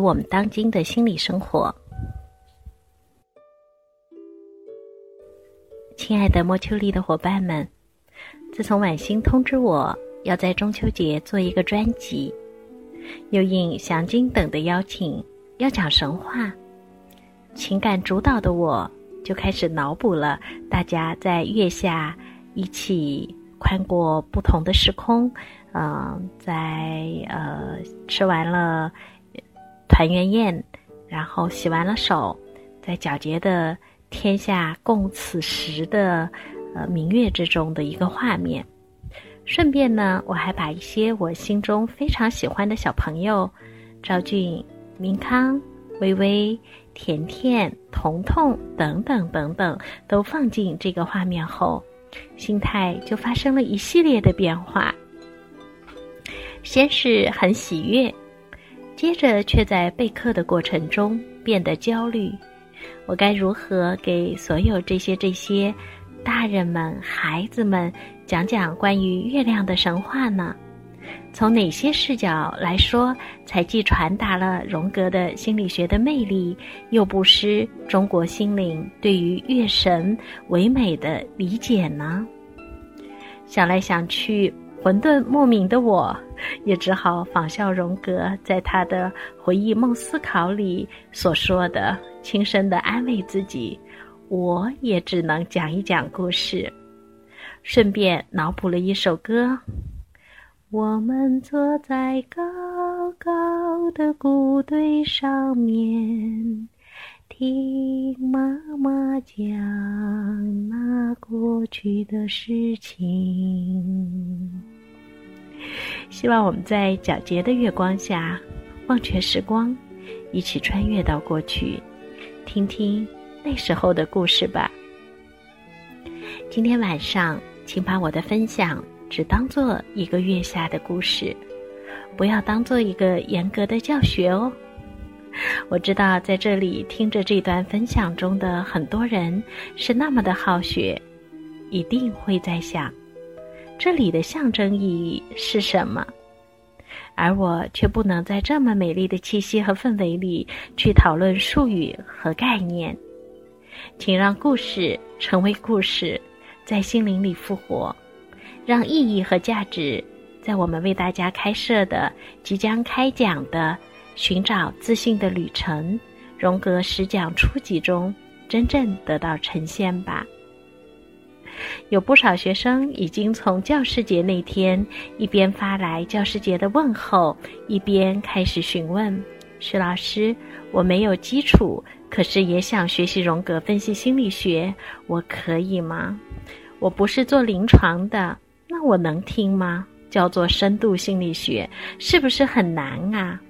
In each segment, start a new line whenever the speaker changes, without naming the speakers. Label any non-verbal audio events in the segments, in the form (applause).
我
们当今的心理生活。亲爱的莫秋丽的伙伴们，自从晚星通知我要在中秋节做一个专辑，又应祥金等的邀请，要讲神话，情感主导的我就开始脑补了大家在月下一起宽过不同的时空，嗯、在呃吃完了团圆宴，然后洗完了手，在皎洁的天下共此时的呃明月之中的一个画面。顺便呢，我还把一些我心中非常喜欢的小朋友，赵俊、明康、微微、甜甜、彤彤等等等等，都放进这个画面后，心态就发生了一系列的变化。先是很喜悦，接着却在备课的过程中变得焦虑。我该如何给所有这些这些大人们、孩子们讲讲关于月亮的神话呢？从哪些视角来说，才既传达了荣格的心理学的魅力，又不失中国心灵对于月神唯美的理解呢？想来想去，混沌莫名的我，也只好仿效荣格在他的回忆梦思考里所说的，轻声的安慰自己：我也只能讲一讲故事，顺便脑补了一首歌。我们坐在高高的谷堆上面，听妈妈讲那过去的事情。(laughs) 希望我们在皎洁的月光下，忘却时光，一起穿越到过去，听听那时候的故事吧。今天晚上，请把我的分享只当做一个月下的故事，不要当做一个严格的教学哦。我知道在这里听着这段分享中的很多人是那么的好学，一定会在想，这里的象征意义是什么？而我却不能在这么美丽的气息和氛围里去讨论术语和概念。请让故事成为故事，在心灵里复活，让意义和价值在我们为大家开设的、即将开讲的“寻找自信的旅程”荣格十讲初级中真正得到呈现吧。有不少学生已经从教师节那天一边发来教师节的问候，一边开始询问徐老师：“我没有基础，可是也想学习荣格分析心理学，我可以吗？我不是做临床的，那我能听吗？叫做深度心理学，是不是很难啊？”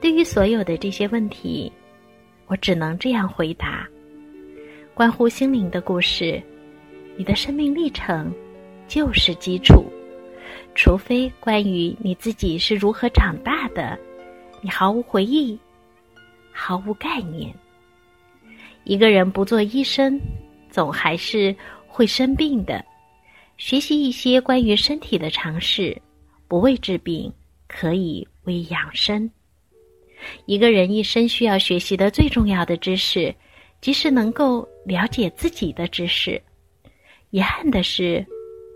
对于所有的这些问题，我只能这样回答。关乎心灵的故事，你的生命历程就是基础。除非关于你自己是如何长大的，你毫无回忆，毫无概念。一个人不做医生，总还是会生病的。学习一些关于身体的常识，不为治病，可以为养生。一个人一生需要学习的最重要的知识，即使能够了解自己的知识，遗憾的是，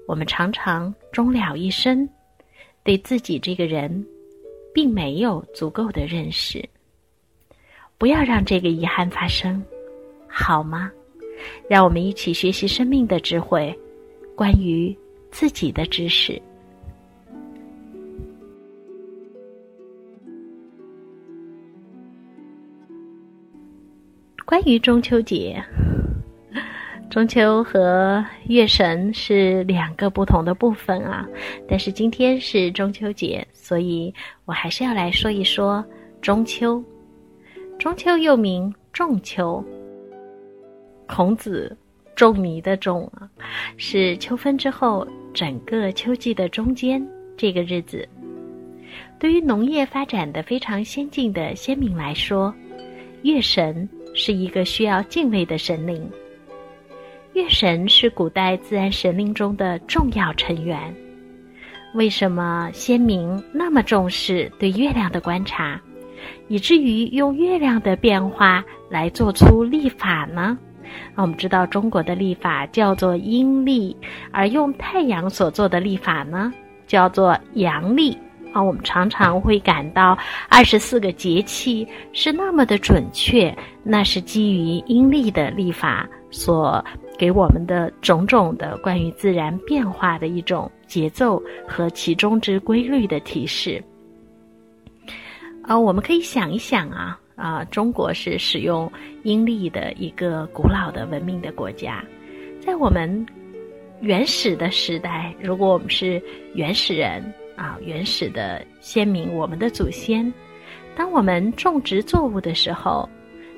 我们常常终了一生，对自己这个人，并没有足够的认识。不要让这个遗憾发生，好吗？让我们一起学习生命的智慧，关于自己的知识。关于中秋节，(laughs) 中秋和月神是两个不同的部分啊。但是今天是中秋节，所以我还是要来说一说中秋。中秋又名仲秋，孔子仲尼的仲啊，是秋分之后整个秋季的中间这个日子。对于农业发展的非常先进的先民来说，月神。是一个需要敬畏的神灵。月神是古代自然神灵中的重要成员。为什么先民那么重视对月亮的观察，以至于用月亮的变化来做出历法呢？那我们知道中国的历法叫做阴历，而用太阳所做的历法呢，叫做阳历。啊，我们常常会感到二十四个节气是那么的准确，那是基于阴历的历法所给我们的种种的关于自然变化的一种节奏和其中之规律的提示。啊，我们可以想一想啊，啊，中国是使用阴历的一个古老的文明的国家，在我们原始的时代，如果我们是原始人。啊，原始的先民，我们的祖先，当我们种植作物的时候，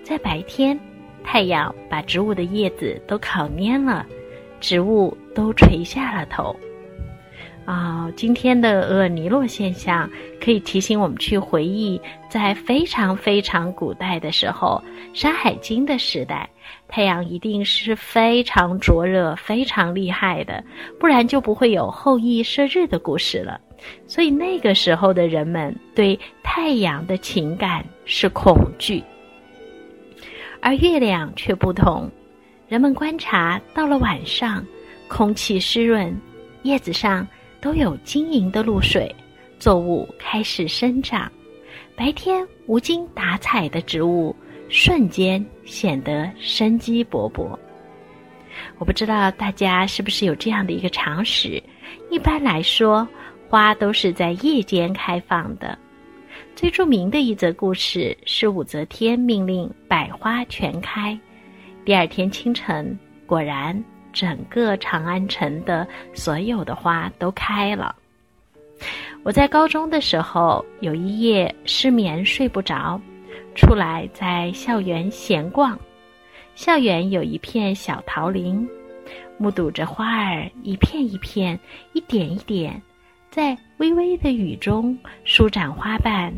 在白天，太阳把植物的叶子都烤蔫了，植物都垂下了头。啊，今天的厄尔尼诺现象可以提醒我们去回忆，在非常非常古代的时候，《山海经》的时代，太阳一定是非常灼热、非常厉害的，不然就不会有后羿射日的故事了。所以那个时候的人们对太阳的情感是恐惧，而月亮却不同。人们观察到了晚上，空气湿润，叶子上都有晶莹的露水，作物开始生长。白天无精打采的植物，瞬间显得生机勃勃。我不知道大家是不是有这样的一个常识？一般来说。花都是在夜间开放的。最著名的一则故事是武则天命令百花全开，第二天清晨，果然整个长安城的所有的花都开了。我在高中的时候有一夜失眠睡不着，出来在校园闲逛，校园有一片小桃林，目睹着花儿一片一片，一点一点。在微微的雨中舒展花瓣，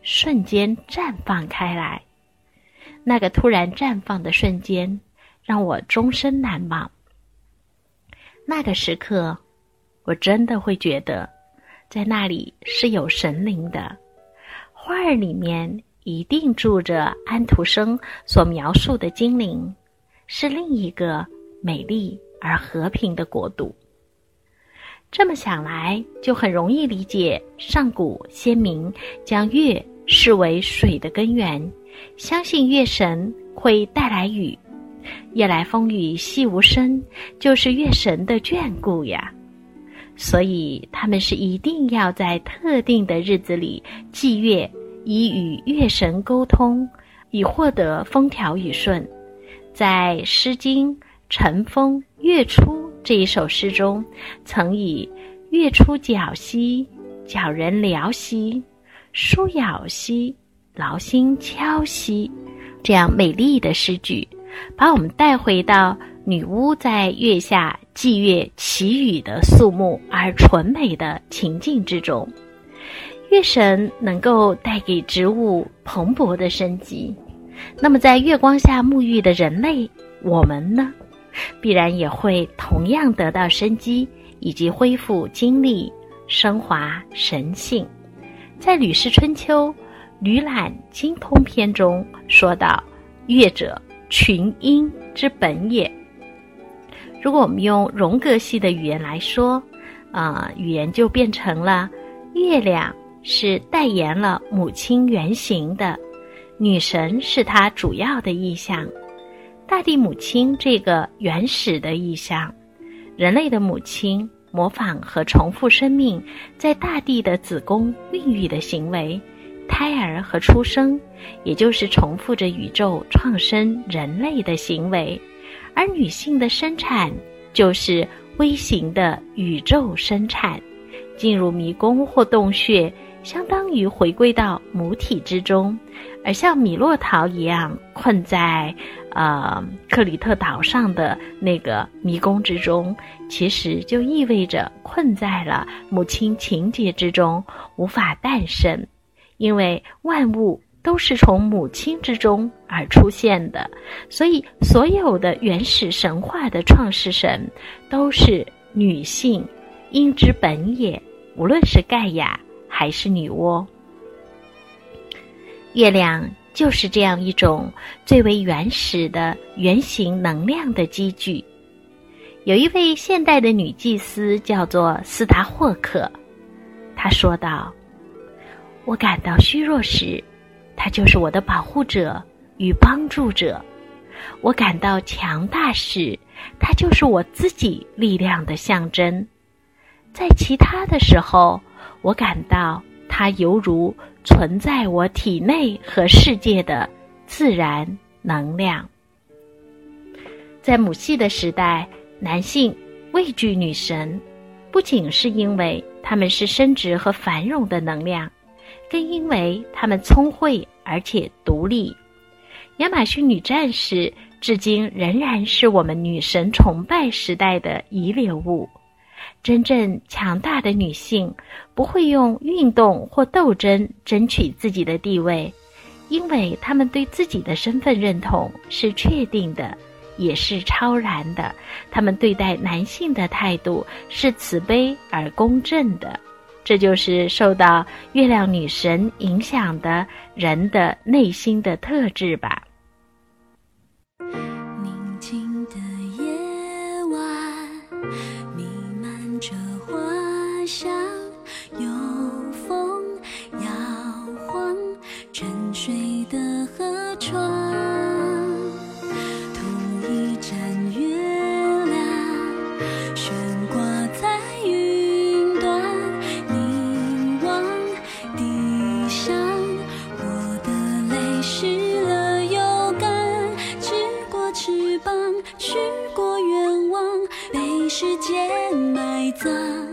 瞬间绽放开来。那个突然绽放的瞬间，让我终身难忘。那个时刻，我真的会觉得，在那里是有神灵的。花儿里面一定住着安徒生所描述的精灵，是另一个美丽而和平的国度。这么想来，就很容易理解上古先民将月视为水的根源，相信月神会带来雨，夜来风雨细无声，就是月神的眷顾呀。所以他们是一定要在特定的日子里祭月，以与月神沟通，以获得风调雨顺。在《诗经·晨风·月初》。这一首诗中，曾以“月出皎兮，皎人寥兮；书咬兮，劳心敲兮”这样美丽的诗句，把我们带回到女巫在月下祭月祈雨的肃穆而纯美的情境之中。月神能够带给植物蓬勃的生机，那么在月光下沐浴的人类，我们呢？必然也会同样得到生机，以及恢复精力、升华神性。在《吕氏春秋·吕览精通篇》中说道：“乐者，群英之本也。如果我们用荣格系的语言来说，啊，语言就变成了月亮是代言了母亲原型的，女神是它主要的意象，大地母亲这个原始的意象，人类的母亲模仿和重复生命在大地的子宫孕育的行为，胎儿和出生，也就是重复着宇宙创生人类的行为，而女性的生产就是。微型的宇宙生产，进入迷宫或洞穴，相当于回归到母体之中；而像米洛陶一样困在呃克里特岛上的那个迷宫之中，其实就意味着困在了母亲情节之中，无法诞生，因为万物。都是从母亲之中而出现的，所以所有的原始神话的创世神都是女性，因之本也。无论是盖亚还是女娲，月亮就是这样一种最为原始的原型能量的积聚。有一位现代的女祭司叫做斯达霍克，她说道：“我感到虚弱时。”他就是我的保护者与帮助者，我感到强大时，他就是我自己力量的象征。在其他的时候，我感到它犹如存在我体内和世界的自然能量。在母系的时代，男性畏惧女神，不仅是因为他们是生殖和繁荣的能量。更因为他们聪慧而且独立，亚马逊女战士至今仍然是我们女神崇拜时代的遗留物。真正强大的女性不会用运动或斗争争取自己的地位，因为她们对自己的身份认同是确定的，也是超然的。她们对待男性的态度是慈悲而公正的。这就是受到月亮女神影响的人的内心的特质吧。
的河床同一盏月亮悬挂在云端。凝望地上我的泪湿了又干。只过翅膀去过远方被时间埋葬。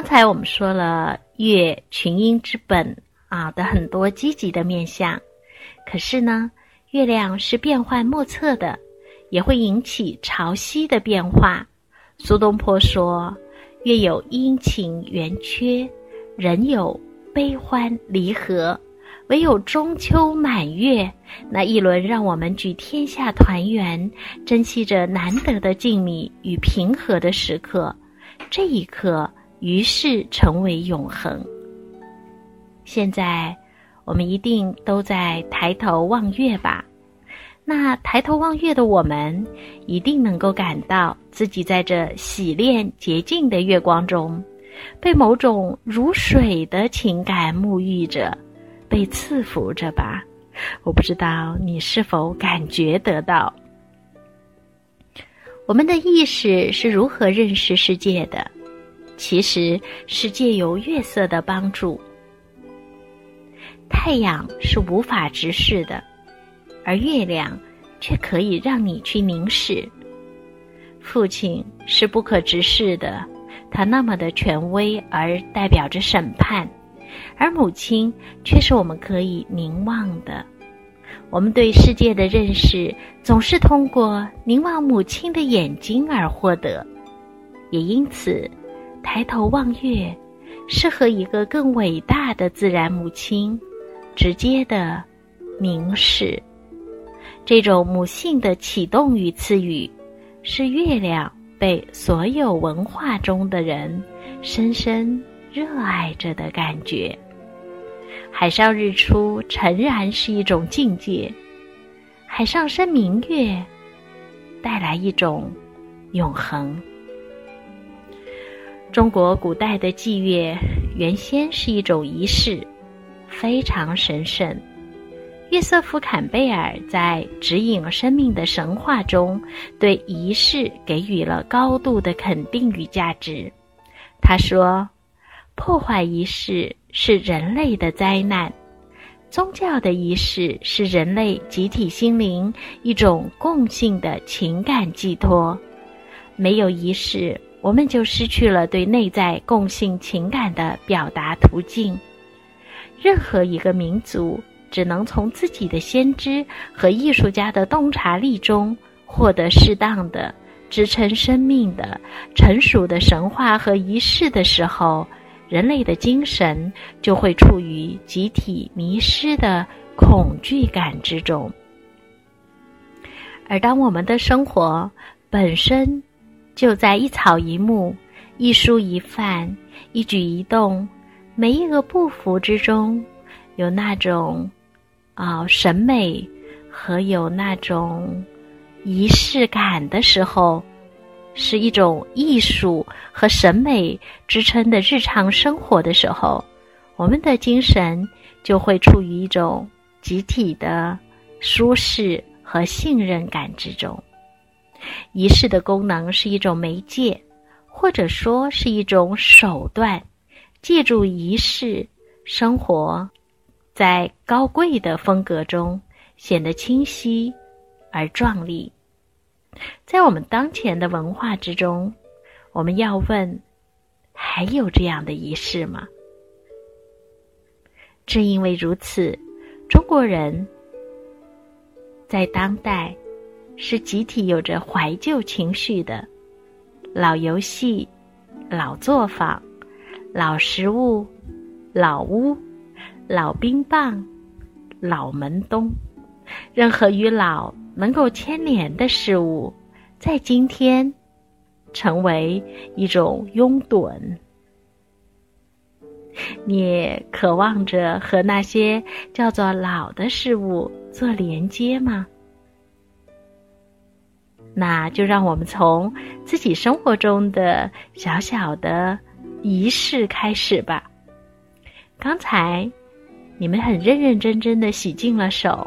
刚才我们说了月群阴之本啊的很多积极的面相，可是呢，月亮是变幻莫测的，也会引起潮汐的变化。苏东坡说：“月有阴晴圆缺，人有悲欢离合，唯有中秋满月那一轮让我们举天下团圆，珍惜着难得的静谧与平和的时刻。这一刻。”于是成为永恒。现在，我们一定都在抬头望月吧？那抬头望月的我们，一定能够感到自己在这洗练洁净的月光中，被某种如水的情感沐浴着，被赐福着吧？我不知道你是否感觉得到。我们的意识是如何认识世界的？其实是借由月色的帮助。太阳是无法直视的。而月亮，却可以让你去凝视。父亲是不可直视的，他那么的权威，而代表着审判；而母亲却是我们可以凝望的。我们对世界的认识，总是通过凝望母亲的眼睛而获得。也因此，抬头望月，是和一个更伟大的自然母亲直接的凝视。这种母性的启动与赐予，是月亮被所有文化中的人深深热爱着的感觉。海上日出诚然是一种境界，海上升明月带来一种永恒。中国古代的祭月原先是一种仪式，非常神圣。约瑟夫·坎贝尔在《指引生命的神话》中，对仪式给予了高度的肯定与价值。他说：“破坏仪式是人类的灾难，宗教的仪式是人类集体心灵一种共性的情感寄托。没有仪式，我们就失去了对内在共性情感的表达途径。任何一个民族。”只能从自己的先知和艺术家的洞察力中获得适当的支撑生命的成熟的神话和仪式的时候，人类的精神就会处于集体迷失的恐惧感之中。而当我们的生活本身就在一草一木、一蔬一饭、一举一动、每一个步幅之中，有那种。啊，审美和有那种仪式感的时候，是一种艺术和审美支撑的日常生活的时候，我们的精神就会处于一种集体的舒适和信任感之中。仪式的功能是一种媒介，或者说是一种手段，借助仪式生活。在高贵的风格中显得清晰而壮丽。在我们当前的文化之中，我们要问：还有这样的仪式吗？正因为如此，中国人在当代是集体有着怀旧情绪的。老游戏、老作坊、老食物、老屋。老冰棒，老门东，任何与老能够牵连的事物，在今天成为一种拥趸。你渴望着和那些叫做老的事物做连接吗？那就让我们从自己生活中的小小的仪式开始吧。刚才。你们很认认真真的洗净了手，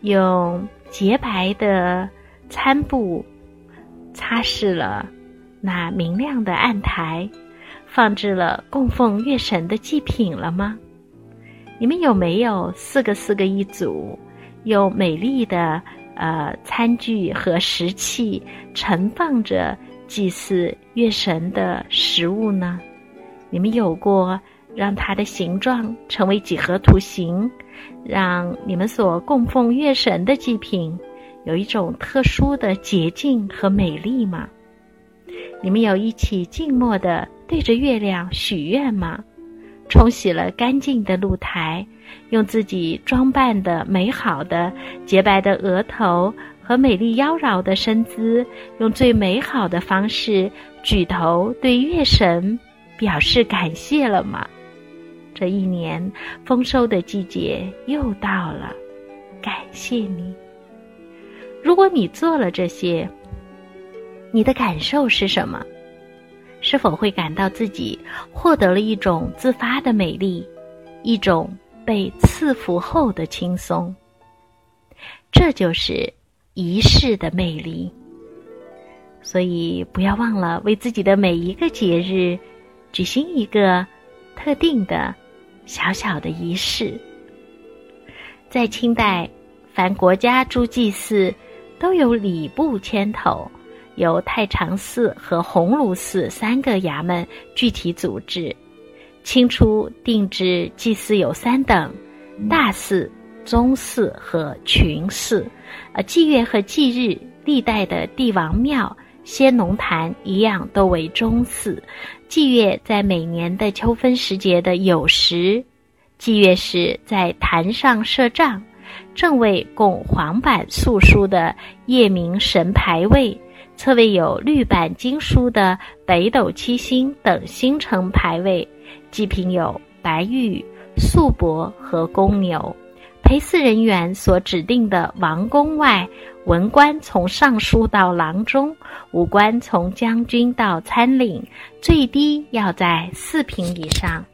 用洁白的餐布擦拭了那明亮的案台，放置了供奉月神的祭品了吗？你们有没有四个四个一组，用美丽的呃餐具和食器盛放着祭祀月神的食物呢？你们有过？让它的形状成为几何图形，让你们所供奉月神的祭品有一种特殊的洁净和美丽吗？你们有一起静默的对着月亮许愿吗？冲洗了干净的露台，用自己装扮的美好的洁白的额头和美丽妖娆的身姿，用最美好的方式举头对月神表示感谢了吗？这一年丰收的季节又到了，感谢你。如果你做了这些，你的感受是什么？是否会感到自己获得了一种自发的美丽，一种被赐福后的轻松？这就是仪式的魅力。所以，不要忘了为自己的每一个节日举行一个特定的小小的仪式。在清代，凡国家诸祭祀都有礼部牵头。由太常寺和鸿胪寺三个衙门具体组织。清初定制祭祀有三等：大寺、中寺和群寺。呃，祭月和祭日，历代的帝王庙、先农坛一样，都为中寺。祭月在每年的秋分时节的酉时，祭月时在坛上设帐，正位供黄板素书的夜明神牌位。侧位有绿板经书的北斗七星等星辰牌位，祭品有白玉、素帛和公牛。陪祀人员所指定的王公外，文官从尚书到郎中，武官从将军到参领，最低要在四品以上。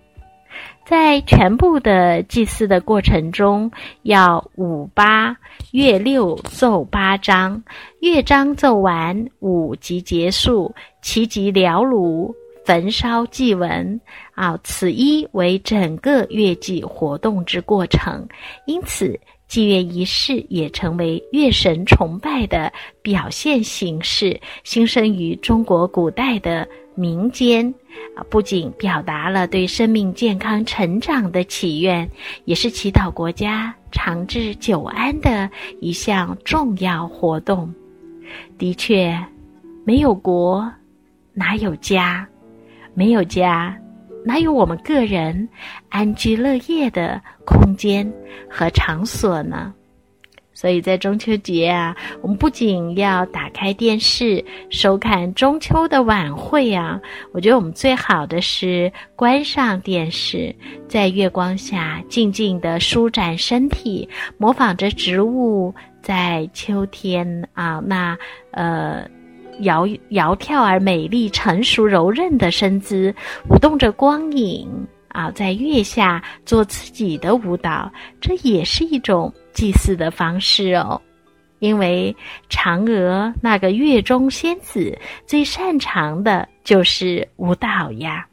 在全部的祭祀的过程中，要五八月六奏八章，乐章奏完，五即结束，其即燎炉焚烧祭文。啊，此一为整个乐祭活动之过程，因此祭乐仪式也成为乐神崇拜的表现形式，兴生于中国古代的。民间啊，不仅表达了对生命健康成长的祈愿，也是祈祷国家长治久安的一项重要活动。的确，没有国，哪有家？没有家，哪有我们个人安居乐业的空间和场所呢？所以在中秋节啊，我们不仅要打开电视收看中秋的晚会啊，我觉得我们最好的是关上电视，在月光下静静地舒展身体，模仿着植物在秋天啊那呃摇摇跳而美丽、成熟柔韧的身姿，舞动着光影。在月下做自己的舞蹈，这也是一种。祭祀的方式哦，因为嫦娥那个月中仙子最擅长的就是舞蹈呀。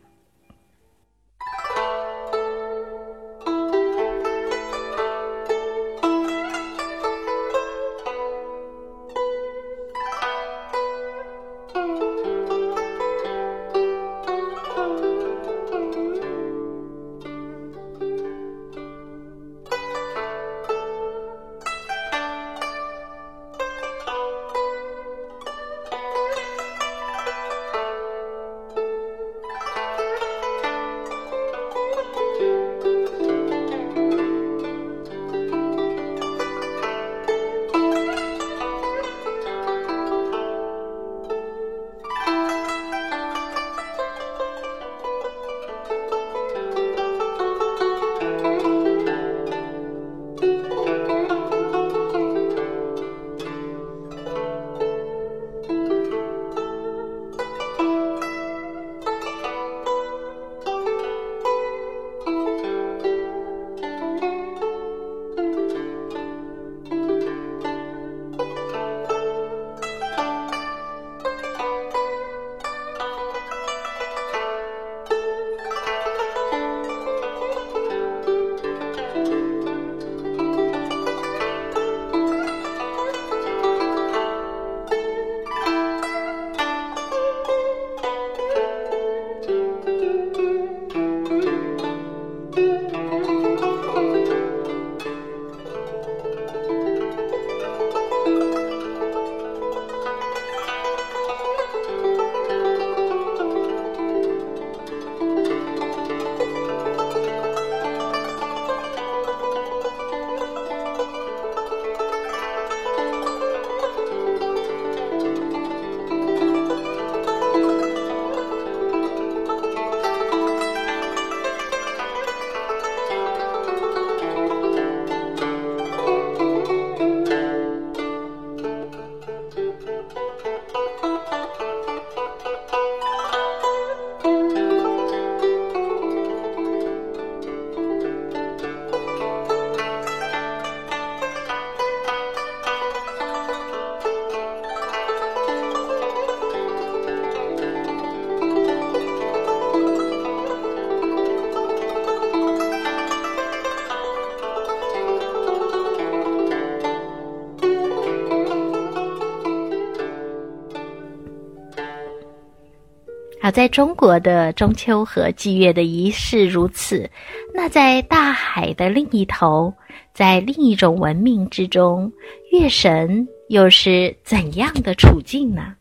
在中国的中秋和祭月的仪式如此，那在大海的另一头，在另一种文明之中，月神又是怎样的处境呢？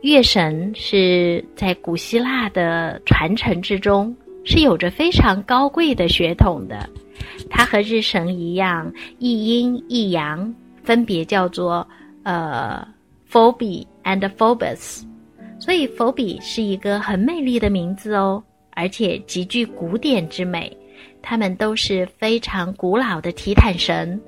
月神是在古希腊的传承之中，是有着非常高贵的血统的。它和日神一样，一阴一阳，分别叫做呃 Phoebe and Phobos。所以 phobe 是一个很美丽的名字哦，而且极具古典之美。他们都是非常古老的提坦神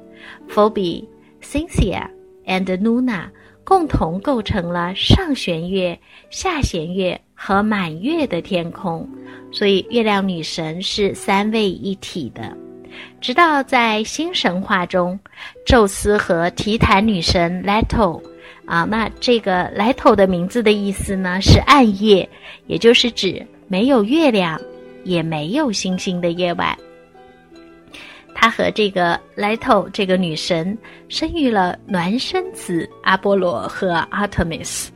，phobe、Cynthia and Luna。共同构成了上弦月、下弦月和满月的天空，所以月亮女神是三位一体的。直到在新神话中，宙斯和提坦女神 Leto 啊，那这个 Leto 的名字的意思呢是暗夜，也就是指没有月亮也没有星星的夜晚。他和这个 Leto 这个女神生育了孪生子阿波罗和 Artemis。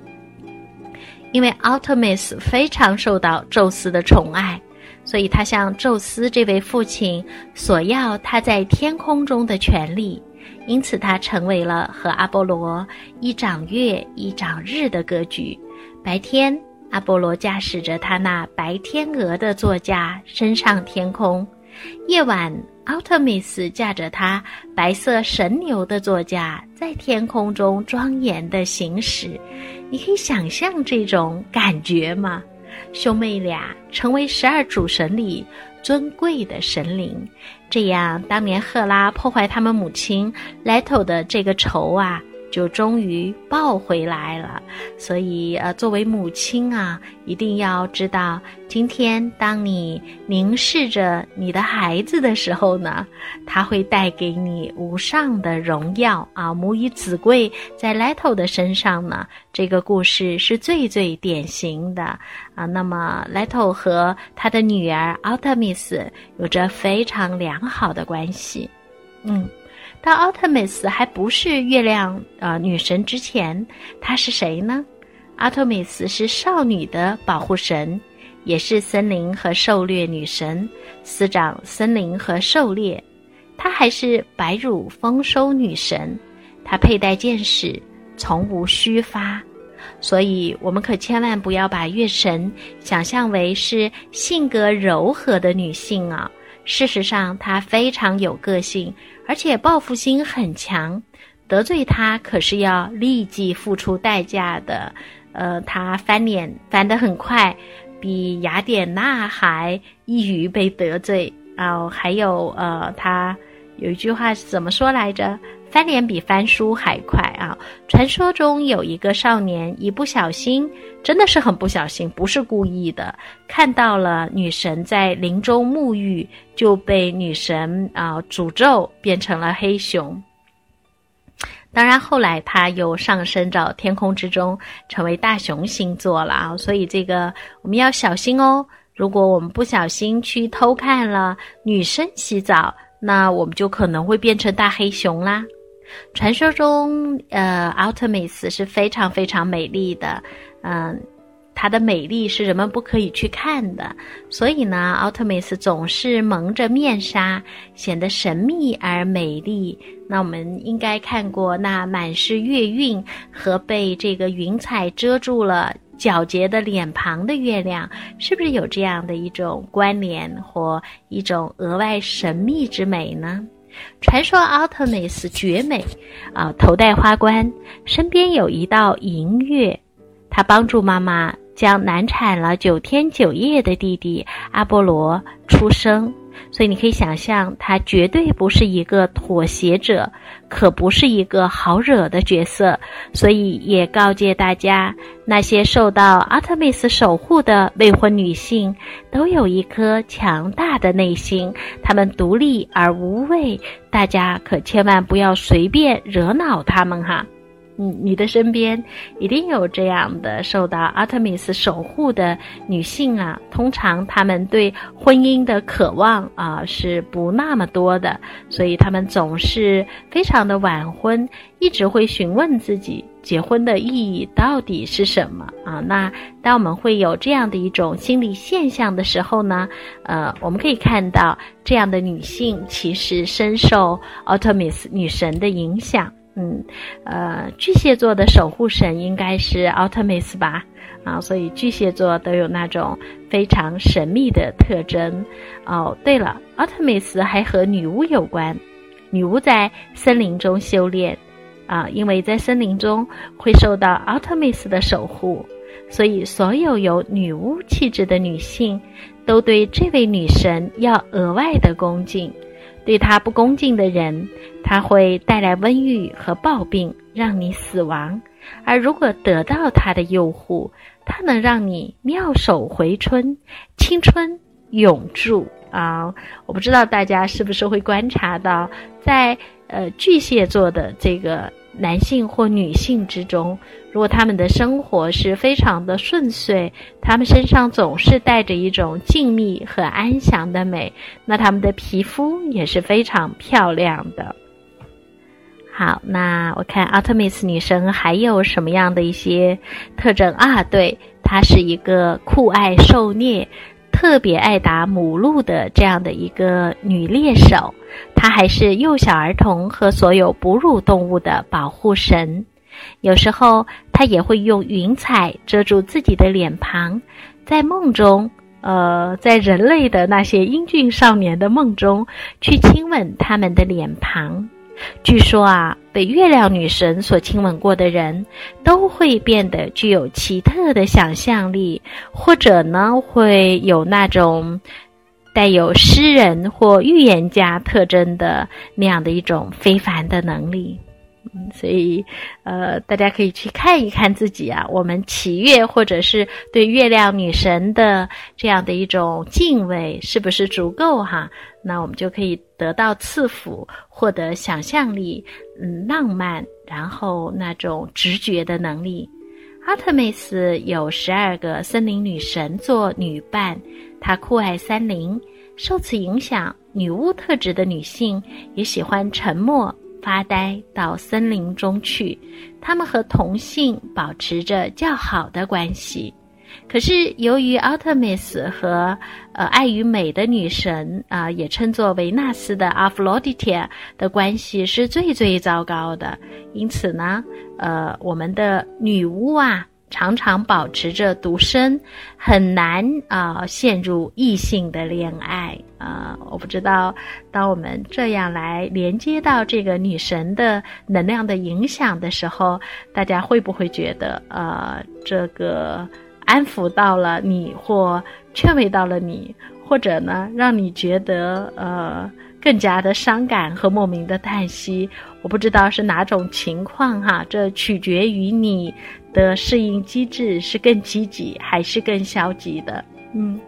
因为 Artemis 非常受到宙斯的宠爱，所以他向宙斯这位父亲索要他在天空中的权利，因此他成为了和阿波罗一掌月一掌日的格局。白天，阿波罗驾驶着他那白天鹅的座驾升上天空。夜晚，奥特米斯驾着他白色神牛的座驾，在天空中庄严的行驶。你可以想象这种感觉吗？兄妹俩成为十二主神里尊贵的神灵。这样，当年赫拉破坏他们母亲莱托的这个仇啊。就终于抱回来了，所以呃，作为母亲啊，一定要知道，今天当你凝视着你的孩子的时候呢，他会带给你无上的荣耀啊。母以子贵，在 Leto 的身上呢，这个故事是最最典型的啊。那么 Leto 和他的女儿奥特米斯有着非常良好的关系，嗯。到奥特米斯还不是月亮呃女神之前，她是谁呢？奥特米斯是少女的保护神，也是森林和狩猎女神，司掌森林和狩猎。她还是白乳丰收女神，她佩戴剑矢，从无虚发。所以，我们可千万不要把月神想象为是性格柔和的女性啊。事实上，她非常有个性。而且报复心很强，得罪他可是要立即付出代价的。呃，他翻脸翻得很快，比雅典娜还易于被得罪哦。还有呃，他有一句话是怎么说来着？翻脸比翻书还快啊！传说中有一个少年一不小心，真的是很不小心，不是故意的，看到了女神在林中沐浴，就被女神啊诅咒变成了黑熊。当然后来他又上升到天空之中，成为大熊星座了啊！所以这个我们要小心哦。如果我们不小心去偷看了女生洗澡，那我们就可能会变成大黑熊啦。传说中，呃，奥特米斯是非常非常美丽的，嗯，她的美丽是人们不可以去看的，所以呢，奥特米斯总是蒙着面纱，显得神秘而美丽。那我们应该看过那满是月晕和被这个云彩遮住了皎洁的脸庞的月亮，是不是有这样的一种关联或一种额外神秘之美呢？传说奥特曼是绝美，啊，头戴花冠，身边有一道银月，他帮助妈妈将难产了九天九夜的弟弟阿波罗出生。所以你可以想象，他绝对不是一个妥协者，可不是一个好惹的角色。所以也告诫大家，那些受到阿特米斯守护的未婚女性，都有一颗强大的内心，她们独立而无畏。大家可千万不要随便惹恼她们哈。嗯，你的身边一定有这样的受到阿特米斯守护的女性啊。通常她们对婚姻的渴望啊是不那么多的，所以她们总是非常的晚婚，一直会询问自己结婚的意义到底是什么啊。那当我们会有这样的一种心理现象的时候呢，呃，我们可以看到这样的女性其实深受奥特米斯女神的影响。嗯，呃，巨蟹座的守护神应该是奥特曼斯吧？啊，所以巨蟹座都有那种非常神秘的特征。哦，对了，奥特曼斯还和女巫有关。女巫在森林中修炼，啊，因为在森林中会受到奥特曼斯的守护，所以所有有女巫气质的女性都对这位女神要额外的恭敬。对他不恭敬的人，他会带来瘟疫和暴病，让你死亡；而如果得到他的佑护，他能让你妙手回春，青春永驻啊！我不知道大家是不是会观察到，在呃巨蟹座的这个。男性或女性之中，如果他们的生活是非常的顺遂，他们身上总是带着一种静谧和安详的美，那他们的皮肤也是非常漂亮的。好，那我看奥特米斯女神还有什么样的一些特征啊？对，她是一个酷爱狩猎。特别爱打母鹿的这样的一个女猎手，她还是幼小儿童和所有哺乳动物的保护神。有时候，她也会用云彩遮住自己的脸庞，在梦中，呃，在人类的那些英俊少年的梦中，去亲吻他们的脸庞。据说啊，被月亮女神所亲吻过的人，都会变得具有奇特的想象力，或者呢，会有那种带有诗人或预言家特征的那样的一种非凡的能力。嗯，所以，呃，大家可以去看一看自己啊，我们祈月或者是对月亮女神的这样的一种敬畏是不是足够哈？那我们就可以得到赐福，获得想象力，嗯，浪漫，然后那种直觉的能力。阿特美斯有十二个森林女神做女伴，她酷爱森林，受此影响，女巫特质的女性也喜欢沉默。发呆到森林中去，他们和同性保持着较好的关系。可是由于奥特米斯和呃爱与美的女神啊，也称作维纳斯的阿弗洛狄特的关系是最最糟糕的，因此呢，呃，我们的女巫啊。常常保持着独身，很难啊陷入异性的恋爱啊！我不知道，当我们这样来连接到这个女神的能量的影响的时候，大家会不会觉得呃，这个安抚到了你，或劝慰到了你，或者呢，让你觉得呃更加的伤感和莫名的叹息？我不知道是哪种情况哈，这取决于你。的适应机制是更积极还是更消极的？嗯，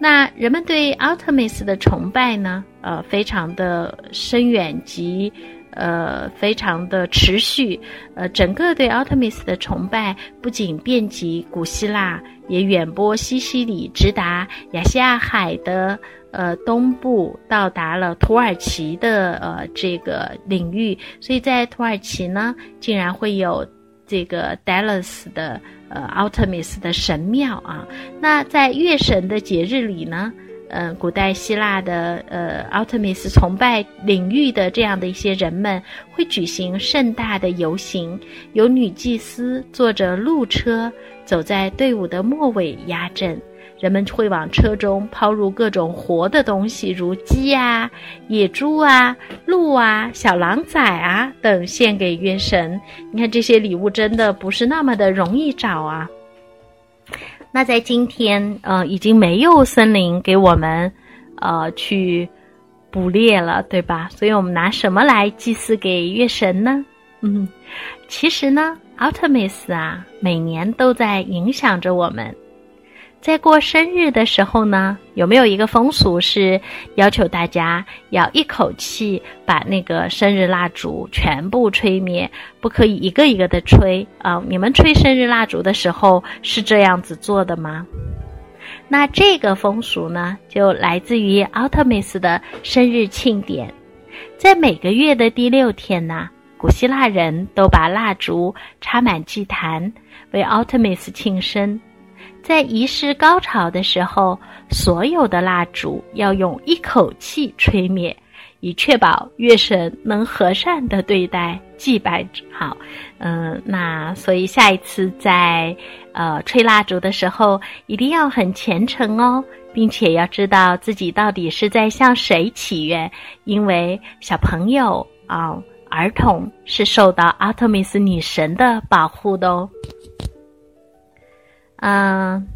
那人们对奥特米斯的崇拜呢？呃，非常的深远及呃非常的持续。呃，整个对奥特米斯的崇拜不仅遍及古希腊，也远播西西里，直达亚细亚海的呃东部，到达了土耳其的呃这个领域。所以在土耳其呢，竟然会有。这个 Dallas 的呃奥特米斯的神庙啊，那在月神的节日里呢，呃，古代希腊的呃奥特米斯崇拜领域的这样的一些人们会举行盛大的游行，有女祭司坐着鹿车走在队伍的末尾压阵。人们会往车中抛入各种活的东西，如鸡啊、野猪啊、鹿啊、小狼崽啊等，献给月神。你看这些礼物真的不是那么的容易找啊。那在今天，呃，已经没有森林给我们，呃，去捕猎了，对吧？所以我们拿什么来祭祀给月神呢？嗯，其实呢，奥特米斯啊，每年都在影响着我们。在过生日的时候呢，有没有一个风俗是要求大家要一口气把那个生日蜡烛全部吹灭，不可以一个一个的吹啊？你们吹生日蜡烛的时候是这样子做的吗？那这个风俗呢，就来自于奥特米斯的生日庆典，在每个月的第六天呢，古希腊人都把蜡烛插满祭坛，为奥特米斯庆生。在仪式高潮的时候，所有的蜡烛要用一口气吹灭，以确保月神能和善的对待祭拜者。好，嗯，那所以下一次在呃吹蜡烛的时候，一定要很虔诚哦，并且要知道自己到底是在向谁祈愿，因为小朋友啊，儿童是受到阿特米斯女神的保护的哦。嗯，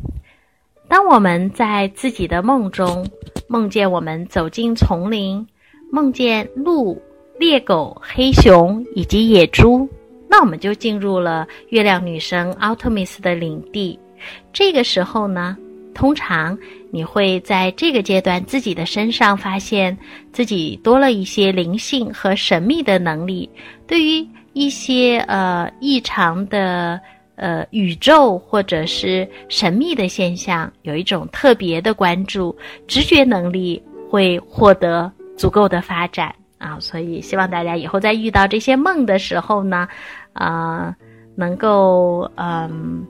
当我们在自己的梦中梦见我们走进丛林，梦见鹿、猎狗、黑熊以及野猪，那我们就进入了月亮女神奥特米斯的领地。这个时候呢，通常你会在这个阶段自己的身上发现自己多了一些灵性和神秘的能力，对于一些呃异常的。呃，宇宙或者是神秘的现象，有一种特别的关注，直觉能力会获得足够的发展啊！所以希望大家以后在遇到这些梦的时候呢，啊，能够嗯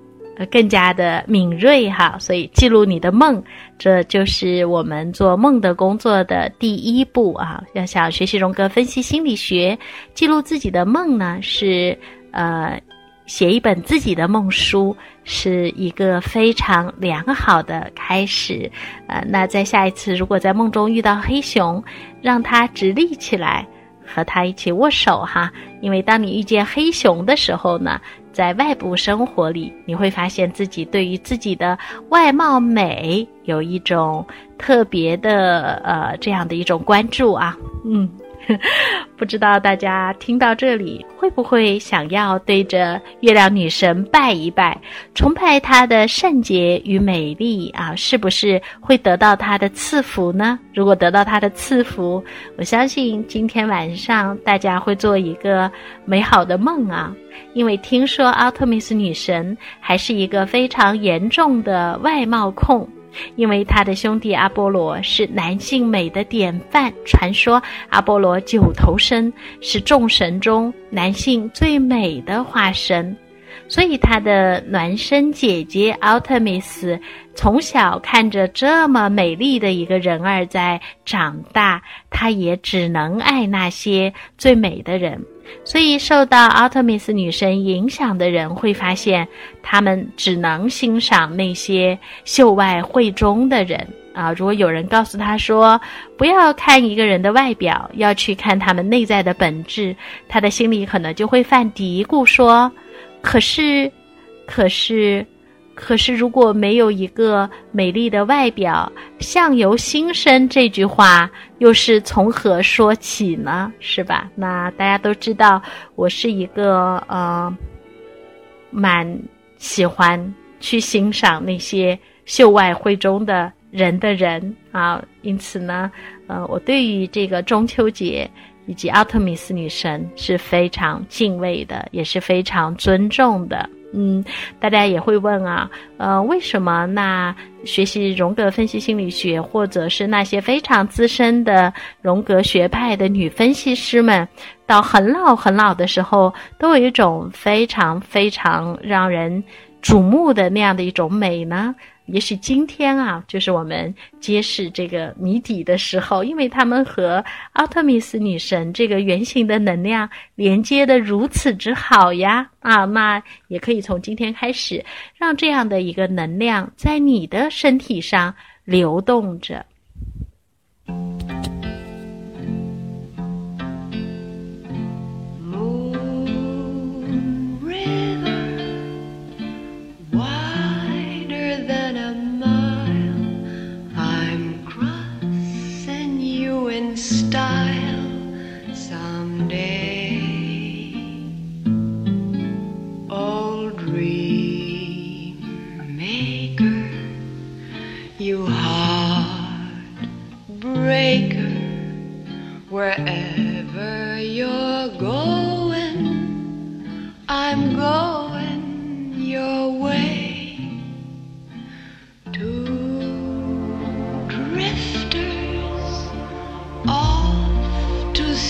更加的敏锐哈。所以记录你的梦，这就是我们做梦的工作的第一步啊！要想学习荣格分析心理学，记录自己的梦呢，是呃。写一本自己的梦书是一个非常良好的开始，呃，那在下一次如果在梦中遇到黑熊，让它直立起来，和它一起握手哈，因为当你遇见黑熊的时候呢，在外部生活里，你会发现自己对于自己的外貌美有一种特别的呃这样的一种关注啊，嗯。(laughs) 不知道大家听到这里会不会想要对着月亮女神拜一拜，崇拜她的圣洁与美丽啊？是不是会得到她的赐福呢？如果得到她的赐福，我相信今天晚上大家会做一个美好的梦啊！因为听说奥特米斯女神还是一个非常严重的外貌控。因为他的兄弟阿波罗是男性美的典范，传说阿波罗九头身是众神中男性最美的化身，所以他的孪生姐姐奥特米斯从小看着这么美丽的一个人儿在长大，他也只能爱那些最美的人。所以，受到奥特米斯女神影响的人会发现，他们只能欣赏那些秀外慧中的人啊。如果有人告诉他说，不要看一个人的外表，要去看他们内在的本质，他的心里可能就会犯嘀咕说：“可是，可是。”可是，如果没有一个美丽的外表，相由心生这句话又是从何说起呢？是吧？那大家都知道，我是一个呃，蛮喜欢去欣赏那些秀外慧中的人的人啊。因此呢，呃，我对于这个中秋节以及奥特米斯女神是非常敬畏的，也是非常尊重的。嗯，大家也会问啊，呃，为什么那学习荣格分析心理学，或者是那些非常资深的荣格学派的女分析师们，到很老很老的时候，都有一种非常非常让人瞩目的那样的一种美呢？也许今天啊，就是我们揭示这个谜底的时候，因为他们和奥特米斯女神这个圆形的能量连接的如此之好呀！啊，那也可以从今天开始，让这样的一个能量在你的身体上流动着。
in style someday. Old dream maker, you heart breaker, wherever you're going, I'm going.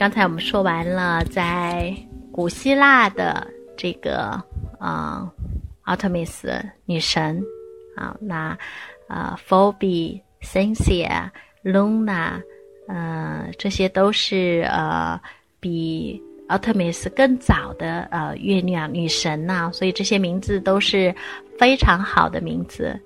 刚才我们说完了在古希腊的这个呃奥特米斯女神啊，那呃 Phoebe、Cynthia、Luna，呃，这些都是呃比奥特米斯更早的呃月亮女神呐、所以这些名字都是非常好的名字。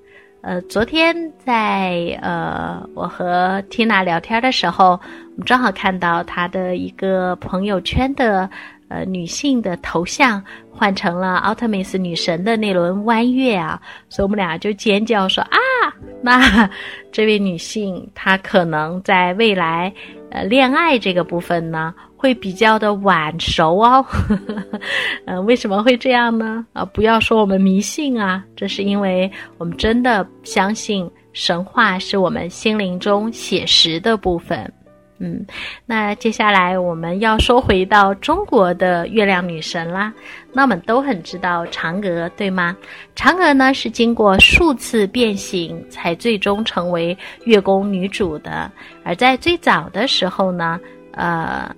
呃，昨天在呃我和 Tina 聊天的时候，我们正好看到她的一个朋友圈的呃女性的头像换成了奥特米斯女神的那轮弯月啊，所以我们俩就尖叫说啊，(laughs) 那这位女性她可能在未来呃恋爱这个部分呢。会比较的晚熟哦，(laughs) 呃，为什么会这样呢？啊，不要说我们迷信啊，这是因为我们真的相信神话是我们心灵中写实的部分。嗯，那接下来我们要说回到中国的月亮女神啦。那我们都很知道嫦娥，对吗？嫦娥呢是经过数次变形才最终成为月宫女主的，而在最早的时候呢，呃。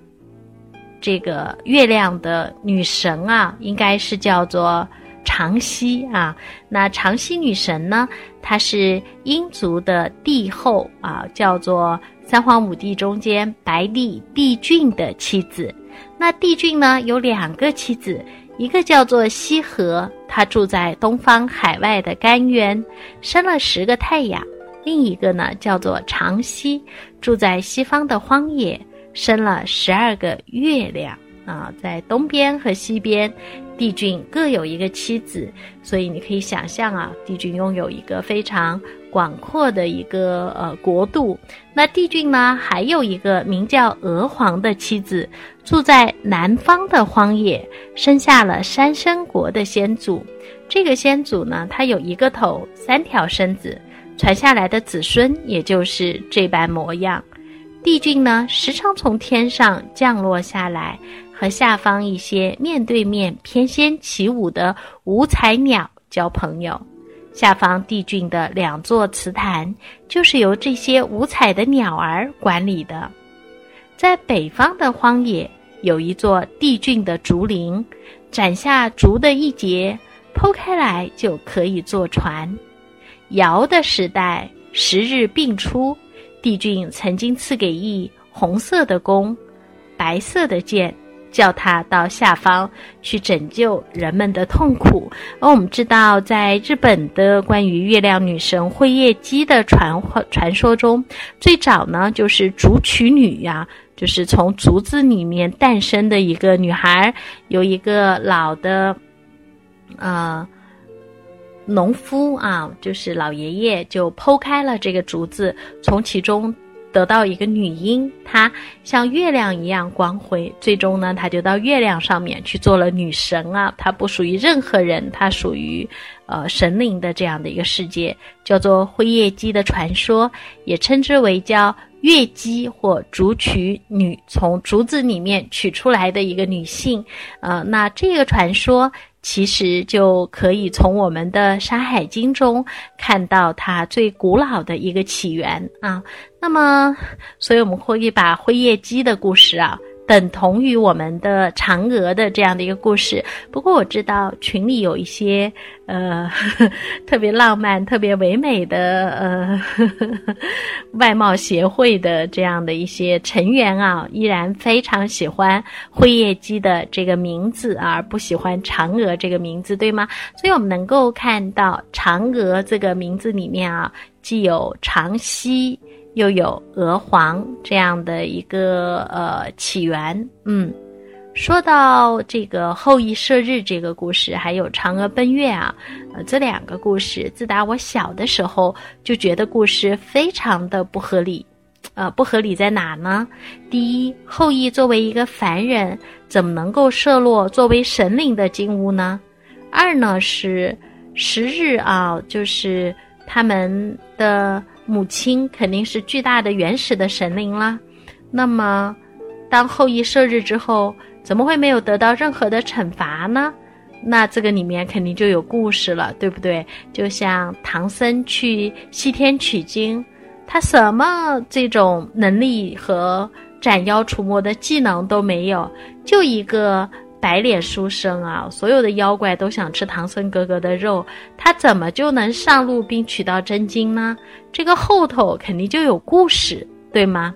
这个月亮的女神啊，应该是叫做长西啊。那长西女神呢，她是殷族的帝后啊，叫做三皇五帝中间白帝帝俊的妻子。那帝俊呢有两个妻子，一个叫做羲和，她住在东方海外的甘渊，生了十个太阳；另一个呢叫做长西，住在西方的荒野。生了十二个月亮啊，在东边和西边，帝俊各有一个妻子，所以你可以想象啊，帝俊拥有一个非常广阔的一个呃国度。那帝俊呢，还有一个名叫娥皇的妻子，住在南方的荒野，生下了山生国的先祖。这个先祖呢，他有一个头，三条身子，传下来的子孙也就是这般模样。帝俊呢，时常从天上降落下来，和下方一些面对面翩跹起舞的五彩鸟交朋友。下方帝俊的两座祠坛，就是由这些五彩的鸟儿管理的。在北方的荒野，有一座帝俊的竹林，斩下竹的一节，剖开来就可以坐船。尧的时代，十日并出。帝俊曾经赐给羿红色的弓，白色的箭，叫他到下方去拯救人们的痛苦。而我们知道，在日本的关于月亮女神辉夜姬的传传说中，最早呢就是竹取女呀，就是从竹子里面诞生的一个女孩，有一个老的，呃。农夫啊，就是老爷爷，就剖开了这个竹子，从其中得到一个女婴，她像月亮一样光辉。最终呢，她就到月亮上面去做了女神啊。她不属于任何人，她属于呃神灵的这样的一个世界，叫做辉夜姬的传说，也称之为叫月姬或竹取女，从竹子里面取出来的一个女性。呃，那这个传说其实就可以从我们的《山海经》中看到它最古老的一个起源啊。那么，所以我们可以把灰夜姬的故事啊。等同于我们的嫦娥的这样的一个故事。不过我知道群里有一些呃 (laughs) 特别浪漫、特别唯美的呃 (laughs) 外貌协会的这样的一些成员啊，依然非常喜欢灰夜姬的这个名字，而不喜欢嫦娥这个名字，对吗？所以我们能够看到嫦娥这个名字里面啊，既有长息。又有娥皇这样的一个呃起源，嗯，说到这个后羿射日这个故事，还有嫦娥奔月啊，呃，这两个故事，自打我小的时候就觉得故事非常的不合理，呃，不合理在哪呢？第一，后羿作为一个凡人，怎么能够射落作为神灵的金乌呢？二呢是十日啊，就是他们的。母亲肯定是巨大的原始的神灵啦。那么，当后羿射日之后，怎么会没有得到任何的惩罚呢？那这个里面肯定就有故事了，对不对？就像唐僧去西天取经，他什么这种能力和斩妖除魔的技能都没有，就一个。白脸书生啊，所有的妖怪都想吃唐僧哥哥的肉，他怎么就能上路并取到真经呢？这个后头肯定就有故事，对吗？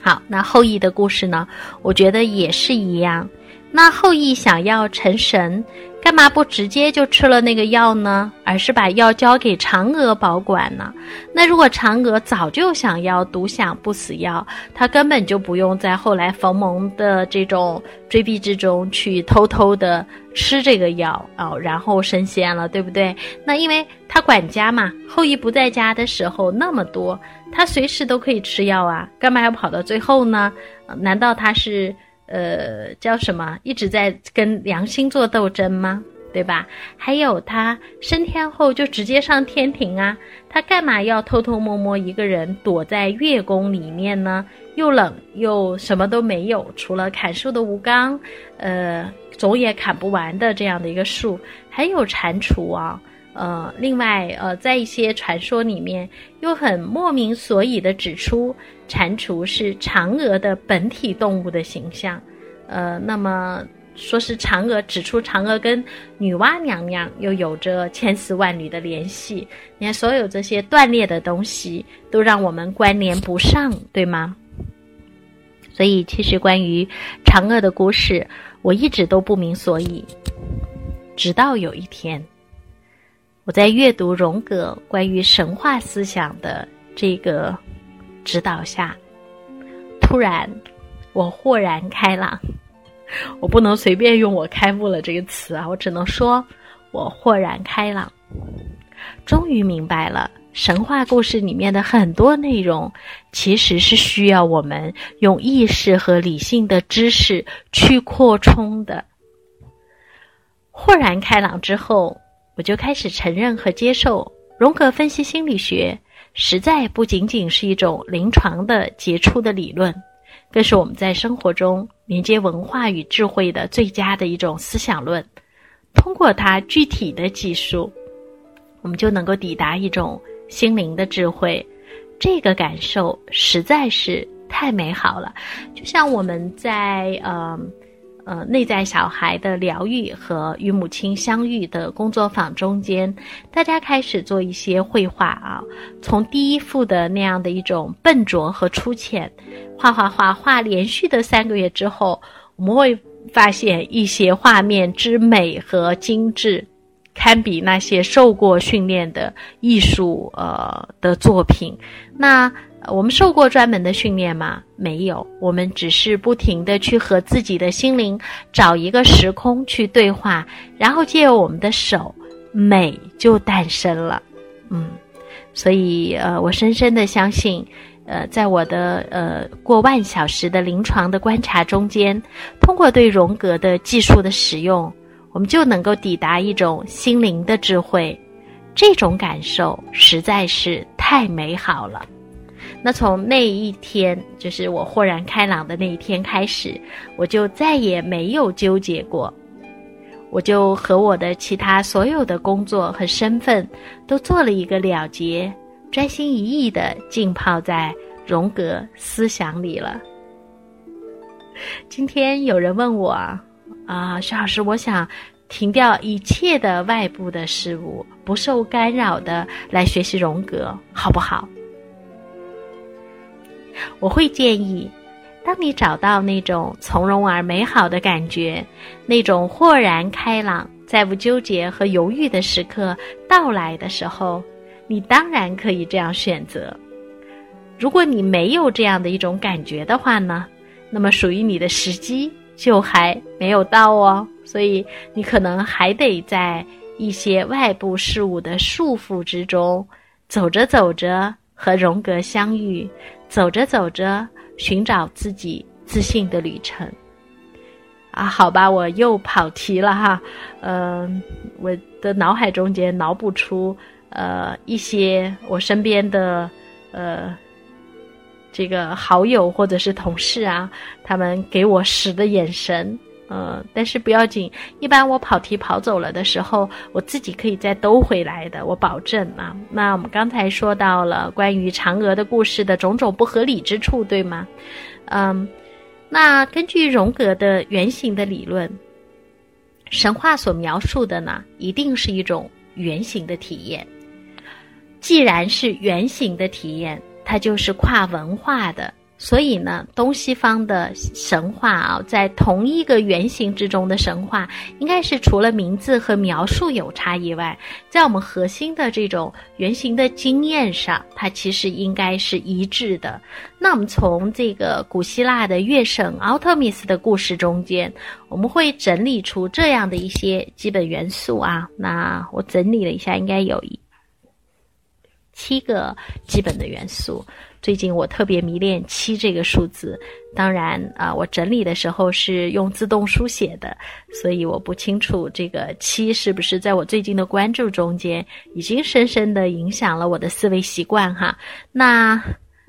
好，那后羿的故事呢？我觉得也是一样。那后羿想要成神。干嘛不直接就吃了那个药呢？而是把药交给嫦娥保管呢？那如果嫦娥早就想要独享不死药，她根本就不用在后来逢蒙的这种追逼之中去偷偷的吃这个药哦，然后升仙了，对不对？那因为他管家嘛，后羿不在家的时候那么多，他随时都可以吃药啊，干嘛要跑到最后呢？难道他是？呃，叫什么？一直在跟良心做斗争吗？对吧？还有他升天后就直接上天庭啊，他干嘛要偷偷摸摸一个人躲在月宫里面呢？又冷又什么都没有，除了砍树的吴刚，呃，总也砍不完的这样的一个树，还有蟾蜍啊。呃，另外，呃，在一些传说里面，又很莫名所以的指出，蟾蜍是嫦娥的本体动物的形象。呃，那么说是嫦娥，指出嫦娥跟女娲娘娘又有着千丝万缕的联系。你看，所有这些断裂的东西，都让我们关联不上，对吗？所以，其实关于嫦娥的故事，我一直都不明所以，直到有一天。我在阅读荣格关于神话思想的这个指导下，突然我豁然开朗。我不能随便用“我开悟了”这个词啊，我只能说我豁然开朗，终于明白了神话故事里面的很多内容，其实是需要我们用意识和理性的知识去扩充的。豁然开朗之后。我就开始承认和接受，荣格分析心理学实在不仅仅是一种临床的杰出的理论，更是我们在生活中连接文化与智慧的最佳的一种思想论。通过它具体的技术，我们就能够抵达一种心灵的智慧。这个感受实在是太美好了，就像我们在呃。呃，内在小孩的疗愈和与母亲相遇的工作坊中间，大家开始做一些绘画啊。从第一幅的那样的一种笨拙和粗浅，画画画画，连续的三个月之后，我们会发现一些画面之美和精致，堪比那些受过训练的艺术呃的作品。那。我们受过专门的训练吗？没有，我们只是不停的去和自己的心灵找一个时空去对话，然后借由我们的手，美就诞生了。嗯，所以呃，我深深的相信，呃，在我的呃过万小时的临床的观察中间，通过对荣格的技术的使用，我们就能够抵达一种心灵的智慧，这种感受实在是太美好了。那从那一天，就是我豁然开朗的那一天开始，我就再也没有纠结过。我就和我的其他所有的工作和身份都做了一个了结，专心一意的浸泡在荣格思想里了。今天有人问我，啊，徐老师，我想停掉一切的外部的事物，不受干扰的来学习荣格，好不好？我会建议。当你找到那种从容而美好的感觉，那种豁然开朗、再不纠结和犹豫的时刻到来的时候，你当然可以这样选择。如果你没有这样的一种感觉的话呢，那么属于你的时机就还没有到哦。所以你可能还得在一些外部事物的束缚之中，走着走着和荣格相遇，走着走着。寻找自己自信的旅程，啊，好吧，我又跑题了哈，嗯，我的脑海中间脑补出呃一些我身边的呃这个好友或者是同事啊，他们给我使的眼神。呃，但是不要紧，一般我跑题跑走了的时候，我自己可以再兜回来的，我保证啊。那我们刚才说到了关于嫦娥的故事的种种不合理之处，对吗？嗯，那根据荣格的原型的理论，神话所描述的呢，一定是一种原型的体验。既然是原型的体验，它就是跨文化的。所以呢，东西方的神话啊，在同一个原型之中的神话，应该是除了名字和描述有差异外，在我们核心的这种原型的经验上，它其实应该是一致的。那我们从这个古希腊的月神奥特米斯的故事中间，我们会整理出这样的一些基本元素啊。那我整理了一下，应该有一七个基本的元素。最近我特别迷恋七这个数字，当然啊，我整理的时候是用自动书写的，所以我不清楚这个七是不是在我最近的关注中间已经深深的影响了我的思维习惯哈。那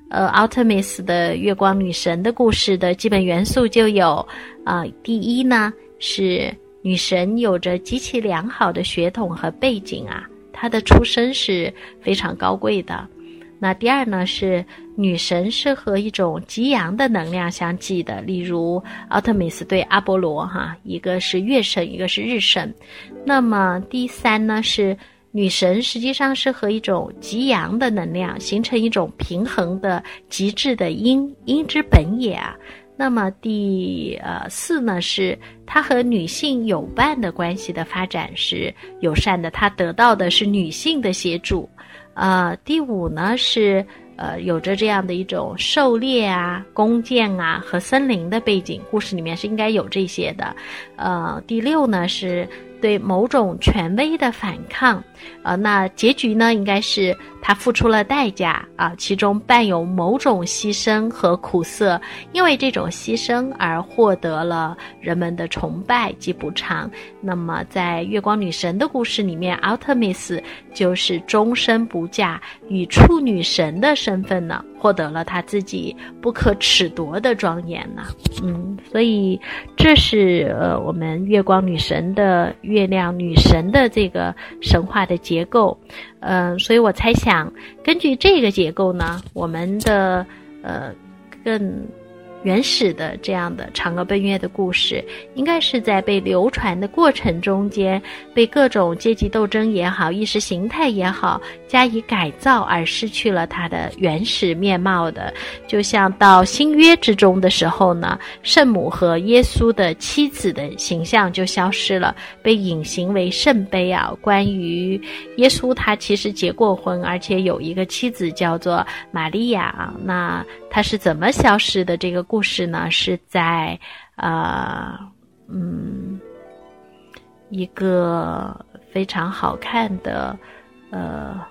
呃，奥特曼斯的月光女神的故事的基本元素就有啊，第一呢是女神有着极其良好的血统和背景啊，她的出身是非常高贵的。那第二呢是。女神是和一种极阳的能量相继的，例如奥特米斯对阿波罗，哈，一个是月神，一个是日神。那么第三呢是女神，实际上是和一种极阳的能量形成一种平衡的极致的阴，阴之本也啊。那么第呃四呢是他和女性有伴的关系的发展是友善的，他得到的是女性的协助。呃，第五呢是。呃，有着这样的一种狩猎啊、弓箭啊和森林的背景，故事里面是应该有这些的。呃，第六呢是。对某种权威的反抗，呃，那结局呢，应该是他付出了代价啊，其中伴有某种牺牲和苦涩，因为这种牺牲而获得了人们的崇拜及补偿。那么，在月光女神的故事里面，奥特米斯就是终身不嫁，与处女神的身份呢。获得了他自己不可褫夺的庄严呢，嗯，所以这是呃我们月光女神的月亮女神的这个神话的结构，嗯，所以我猜想根据这个结构呢，我们的呃更。原始的这样的嫦娥奔月的故事，应该是在被流传的过程中间，被各种阶级斗争也好、意识形态也好加以改造而失去了它的原始面貌的。就像到新约之中的时候呢，圣母和耶稣的妻子的形象就消失了，被隐形为圣杯啊。关于耶稣，他其实结过婚，而且有一个妻子叫做玛利亚啊。那他是怎么消失的？这个。故事呢是在，呃，嗯，一个非常好看的呃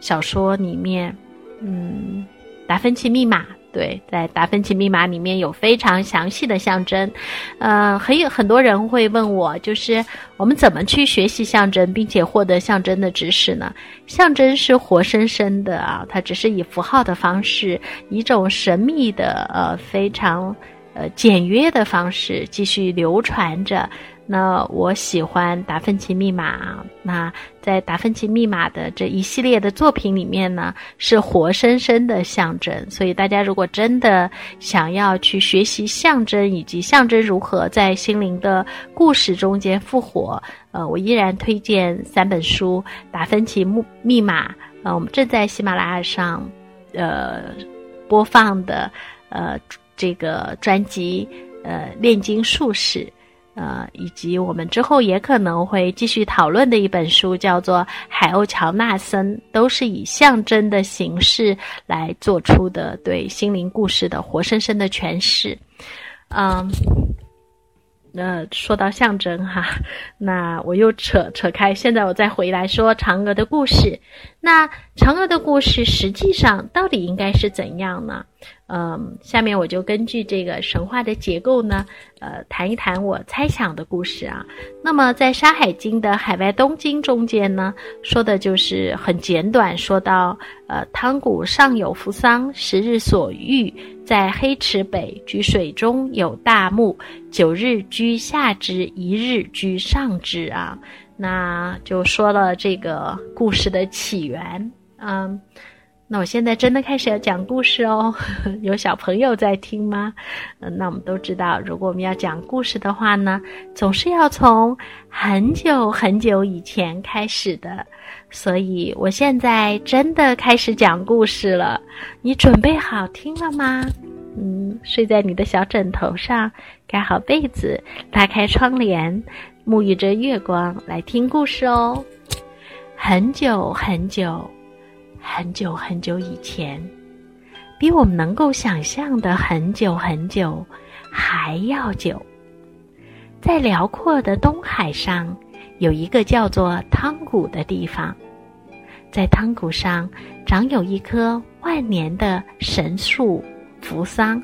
小说里面，嗯，《达芬奇密码》对，在达芬奇密码里面有非常详细的象征，呃，很有很多人会问我，就是我们怎么去学习象征，并且获得象征的知识呢？象征是活生生的啊，它只是以符号的方式，以一种神秘的呃非常呃简约的方式继续流传着。那我喜欢达芬奇密码。那在达芬奇密码的这一系列的作品里面呢，是活生生的象征。所以大家如果真的想要去学习象征以及象征如何在心灵的故事中间复活，呃，我依然推荐三本书《达芬奇密密码》。呃，我们正在喜马拉雅上，呃，播放的呃这个专辑，呃，炼金术士。呃，以及我们之后也可能会继续讨论的一本书，叫做《海鸥乔纳森》，都是以象征的形式来做出的对心灵故事的活生生的诠释。嗯，那说到象征哈，那我又扯扯开，现在我再回来说嫦娥的故事。那嫦娥的故事实际上到底应该是怎样呢？嗯，下面我就根据这个神话的结构呢，呃，谈一谈我猜想的故事啊。那么在《山海经》的海外东经中间呢，说的就是很简短，说到呃，汤谷上有扶桑，十日所遇，在黑池北，居水中有大木，九日居下之，一日居上之啊。那就说了这个故事的起源，嗯。那我现在真的开始要讲故事哦，(laughs) 有小朋友在听吗？嗯，那我们都知道，如果我们要讲故事的话呢，总是要从很久很久以前开始的。所以我现在真的开始讲故事了，你准备好听了吗？嗯，睡在你的小枕头上，盖好被子，拉开窗帘，沐浴着月光来听故事哦。很久很久。很久很久以前，比我们能够想象的很久很久还要久，在辽阔的东海上，有一个叫做汤谷的地方。在汤谷上长有一棵万年的神树扶桑。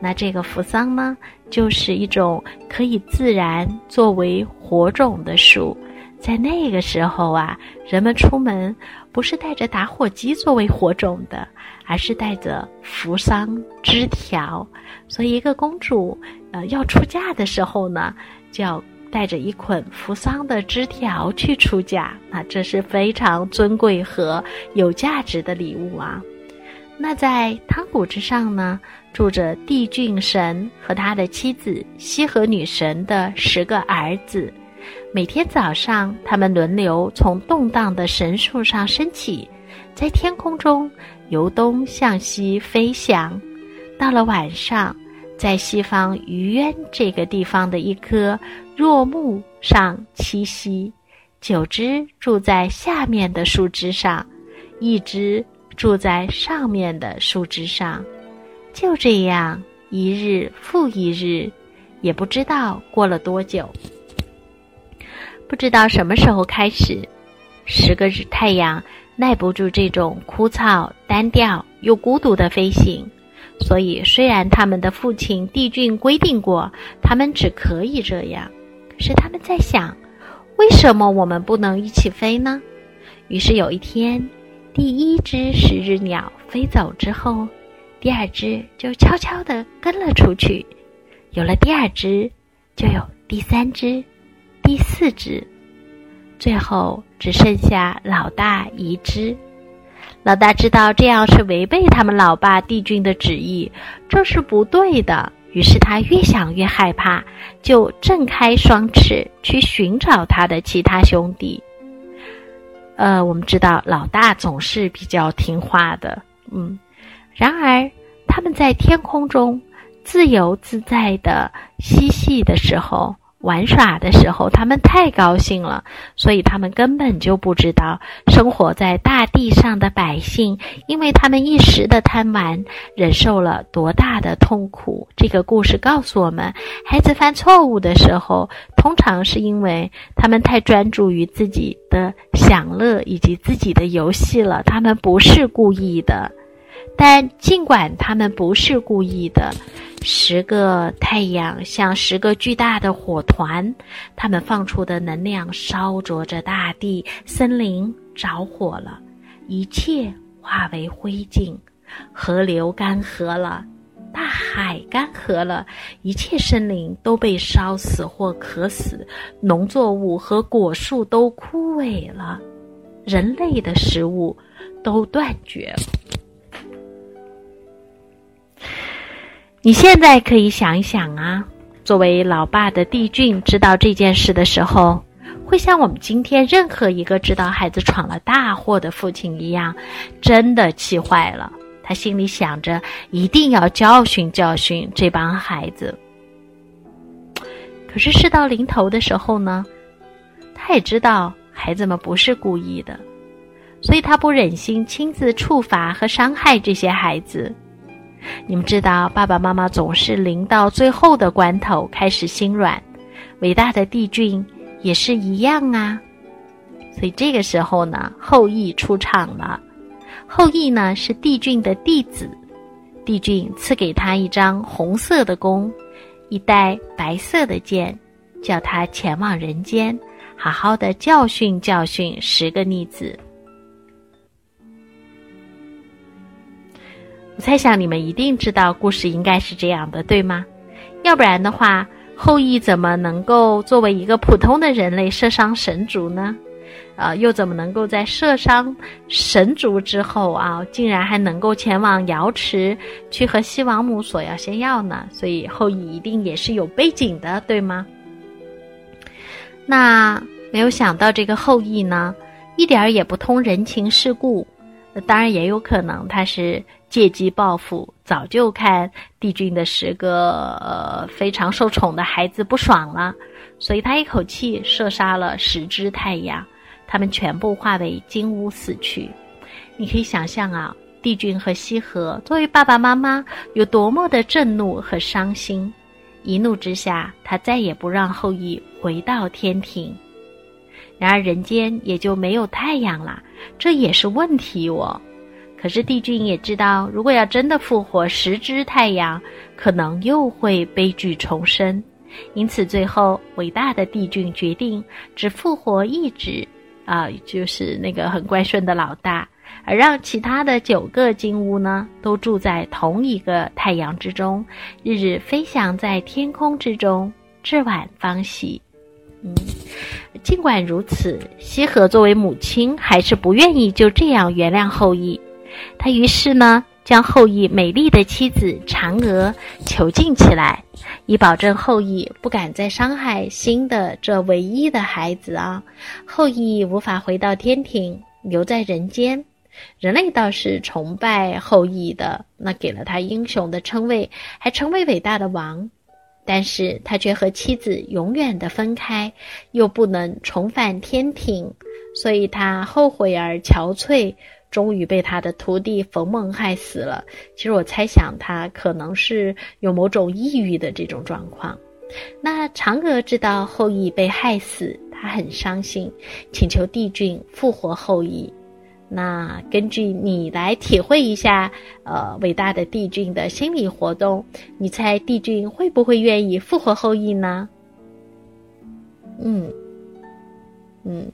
那这个扶桑呢，就是一种可以自然作为火种的树。在那个时候啊，人们出门不是带着打火机作为火种的，而是带着扶桑枝条。所以，一个公主呃要出嫁的时候呢，就要带着一捆扶桑的枝条去出嫁。那这是非常尊贵和有价值的礼物啊。那在汤谷之上呢，住着帝俊神和他的妻子西河女神的十个儿子。每天早上，他们轮流从动荡的神树上升起，在天空中由东向西飞翔。到了晚上，在西方虞渊这个地方的一棵若木上栖息。九只住在下面的树枝上，一只住在上面的树枝上。就这样，一日复一日，也不知道过了多久。不知道什么时候开始，十个日太阳耐不住这种枯燥、单调又孤独的飞行，所以虽然他们的父亲帝俊规定过他们只可以这样，可是他们在想，为什么我们不能一起飞呢？于是有一天，第一只十日鸟飞走之后，第二只就悄悄地跟了出去，有了第二只，就有第三只。第四只，最后只剩下老大一只。老大知道这样是违背他们老爸帝俊的旨意，这是不对的。于是他越想越害怕，就振开双翅去寻找他的其他兄弟。呃，我们知道老大总是比较听话的，嗯。然而他们在天空中自由自在的嬉戏的时候。玩耍的时候，他们太高兴了，所以他们根本就不知道生活在大地上的百姓，因为他们一时的贪玩，忍受了多大的痛苦。这个故事告诉我们，孩子犯错误的时候，通常是因为他们太专注于自己的享乐以及自己的游戏了，他们不是故意的。但尽管他们不是故意的，十个太阳像十个巨大的火团，它们放出的能量烧灼着大地，森林着火了，一切化为灰烬，河流干涸了。大海干涸了，一切森林都被烧死或渴死，农作物和果树都枯萎了，人类的食物都断绝了。你现在可以想一想啊，作为老爸的帝俊知道这件事的时候，会像我们今天任何一个知道孩子闯了大祸的父亲一样，真的气坏了。他心里想着，一定要教训教训这帮孩子。可是事到临头的时候呢，他也知道孩子们不是故意的，所以他不忍心亲自处罚和伤害这些孩子。你们知道，爸爸妈妈总是临到最后的关头开始心软，伟大的帝俊也是一样啊。所以这个时候呢，后羿出场了。后羿呢是帝俊的弟子，帝俊赐给他一张红色的弓，一带白色的箭，叫他前往人间，好好的教训教训十个逆子。我猜想你们一定知道故事应该是这样的，对吗？要不然的话，后羿怎么能够作为一个普通的人类射伤神族呢？啊，又怎么能够在射伤神族之后啊，竟然还能够前往瑶池去和西王母索要仙药呢？所以后羿一定也是有背景的，对吗？那没有想到这个后羿呢，一点儿也不通人情世故。当然也有可能他是借机报复，早就看帝君的十个呃非常受宠的孩子不爽了，所以他一口气射杀了十只太阳。他们全部化为金乌死去，你可以想象啊，帝俊和羲和作为爸爸妈妈有多么的震怒和伤心。一怒之下，他再也不让后羿回到天庭。然而人间也就没有太阳了，这也是问题哦。可是帝俊也知道，如果要真的复活十只太阳，可能又会悲剧重生。因此，最后伟大的帝俊决定只复活一只。啊，就是那个很乖顺的老大，而让其他的九个金乌呢，都住在同一个太阳之中，日日飞翔在天空之中，至晚方息。嗯，尽管如此，羲和作为母亲，还是不愿意就这样原谅后羿。他于是呢。将后羿美丽的妻子嫦娥囚禁起来，以保证后羿不敢再伤害新的这唯一的孩子啊！后羿无法回到天庭，留在人间。人类倒是崇拜后羿的，那给了他英雄的称谓，还成为伟大的王。但是他却和妻子永远的分开，又不能重返天庭，所以他后悔而憔悴。终于被他的徒弟冯梦害死了。其实我猜想他可能是有某种抑郁的这种状况。那嫦娥知道后羿被害死，她很伤心，请求帝俊复活后羿。那根据你来体会一下，呃，伟大的帝俊的心理活动，你猜帝俊会不会愿意复活后羿呢？嗯，嗯。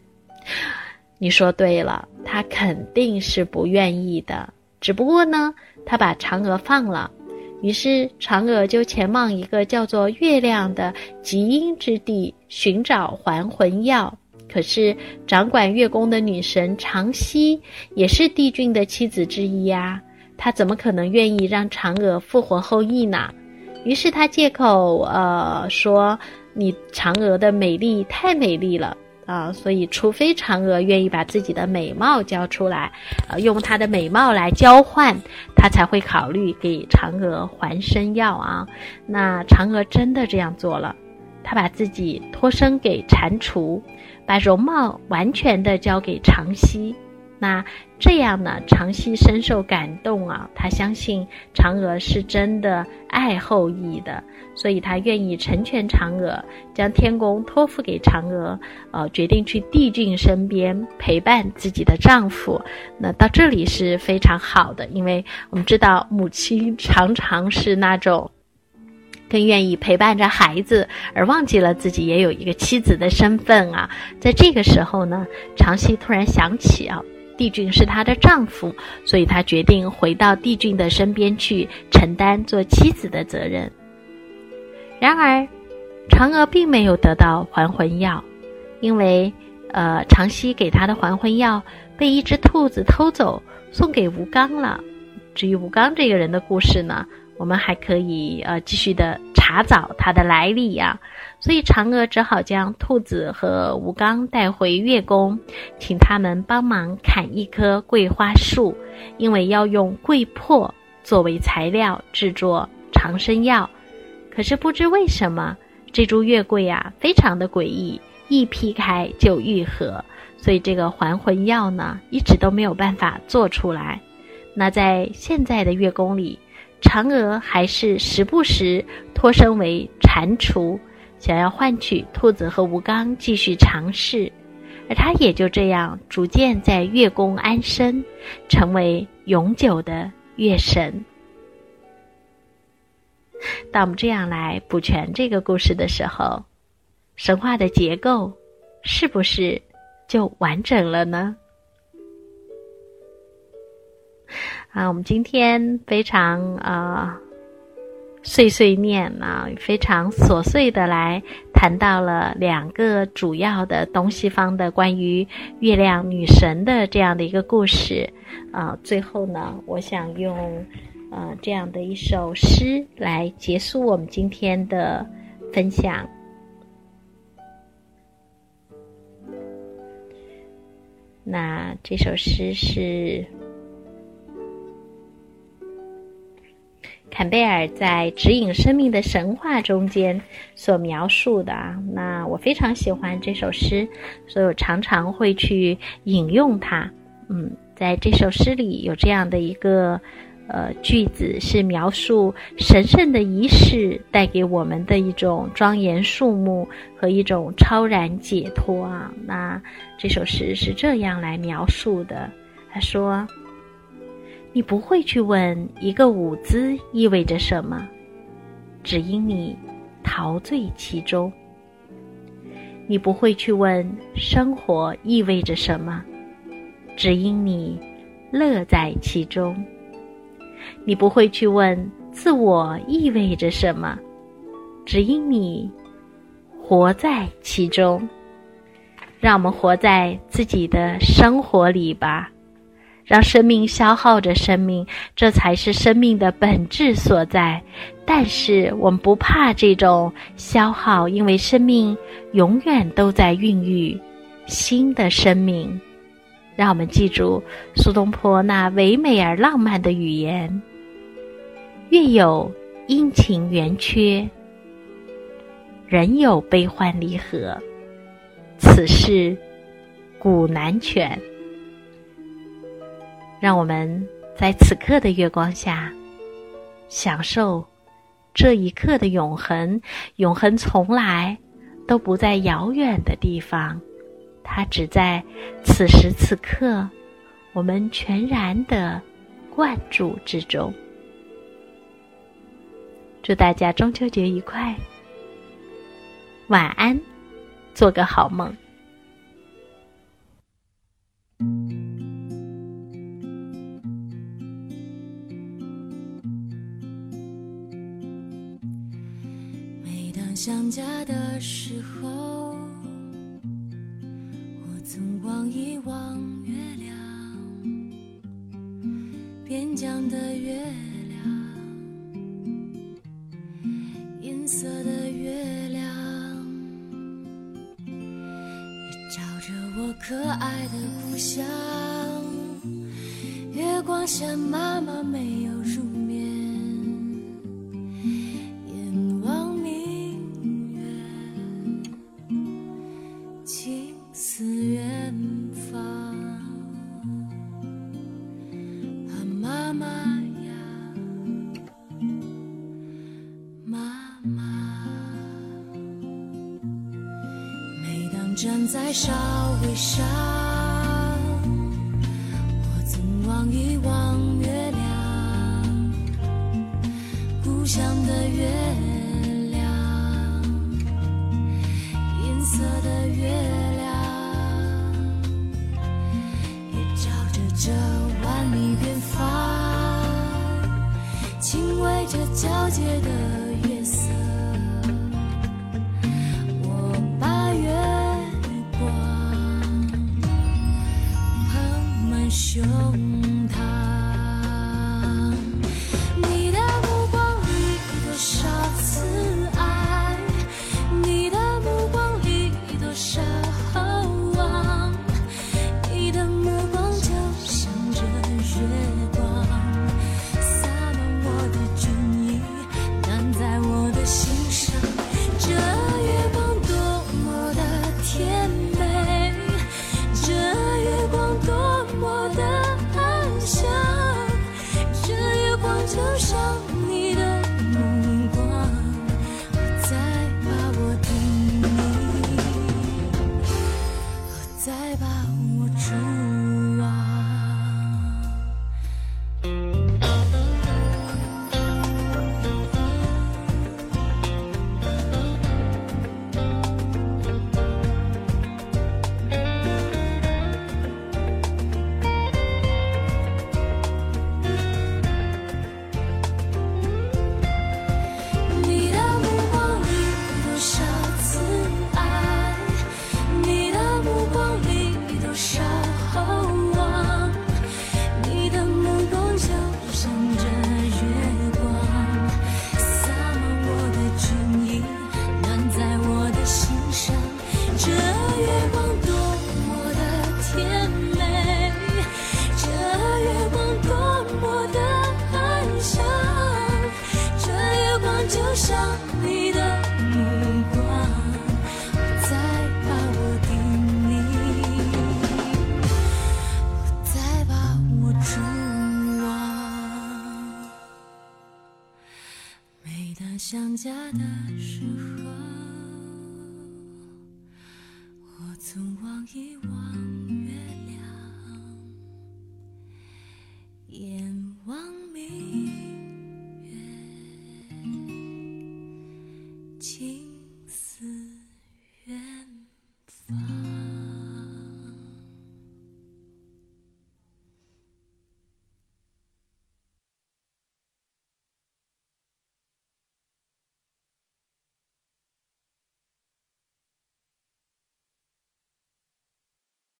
你说对了，他肯定是不愿意的。只不过呢，他把嫦娥放了，于是嫦娥就前往一个叫做月亮的极阴之地寻找还魂药。可是掌管月宫的女神长息也是帝俊的妻子之一呀，她怎么可能愿意让嫦娥复活后羿呢？于是他借口呃说，你嫦娥的美丽太美丽了。啊，所以除非嫦娥愿意把自己的美貌交出来，呃，用她的美貌来交换，她才会考虑给嫦娥还身药啊。那嫦娥真的这样做了，她把自己托生给蟾蜍，把容貌完全的交给长息。那这样呢，长熙深受感动啊，他相信嫦娥是真的爱后羿的，所以他愿意成全嫦娥，将天宫托付给嫦娥，呃，决定去帝俊身边陪伴自己的丈夫。那到这里是非常好的，因为我们知道母亲常常是那种。更愿意陪伴着孩子，而忘记了自己也有一个妻子的身份啊！在这个时候呢，长熙突然想起啊，帝俊是她的丈夫，所以她决定回到帝俊的身边去承担做妻子的责任。然而，嫦娥并没有得到还魂药，因为呃，长熙给她的还魂药被一只兔子偷走，送给吴刚了。至于吴刚这个人的故事呢？我们还可以呃继续的查找它的来历呀，所以嫦娥只好将兔子和吴刚带回月宫，请他们帮忙砍一棵桂花树，因为要用桂粕作为材料制作长生药。可是不知为什么，这株月桂啊非常的诡异，一劈开就愈合，所以这个还魂药呢一直都没有办法做出来。那在现在的月宫里。嫦娥还是时不时脱身为蟾蜍，想要换取兔子和吴刚继续尝试，而他也就这样逐渐在月宫安身，成为永久的月神。当我们这样来补全这个故事的时候，神话的结构是不是就完整了呢？啊，我们今天非常啊碎碎念啊，非常琐碎的来谈到了两个主要的东西方的关于月亮女神的这样的一个故事啊。最后呢，我想用呃这样的一首诗来结束我们今天的分享。那这首诗是。坎贝尔在《指引生命的神话》中间所描述的啊，那我非常喜欢这首诗，所以我常常会去引用它。嗯，在这首诗里有这样的一个呃句子，是描述神圣的仪式带给我们的一种庄严肃穆和一种超然解脱啊。那这首诗是这样来描述的，他说。你不会去问一个舞姿意味着什么，只因你陶醉其中；你不会去问生活意味着什么，只因你乐在其中；你不会去问自我意味着什么，只因你活在其中。让我们活在自己的生活里吧。让生命消耗着生命，这才是生命的本质所在。但是我们不怕这种消耗，因为生命永远都在孕育新的生命。让我们记住苏东坡那唯美而浪漫的语言：“月有阴晴圆缺，人有悲欢离合，此事古难全。”让我们在此刻的月光下，享受这一刻的永恒。永恒从来都不在遥远的地方，它只在此时此刻，我们全然的灌注之中。祝大家中秋节愉快，晚安，做个好梦。
想家的时候，我曾望一望月亮，边疆的月亮，银色的月亮，也照着我可爱的故乡。月光下，妈妈没有入。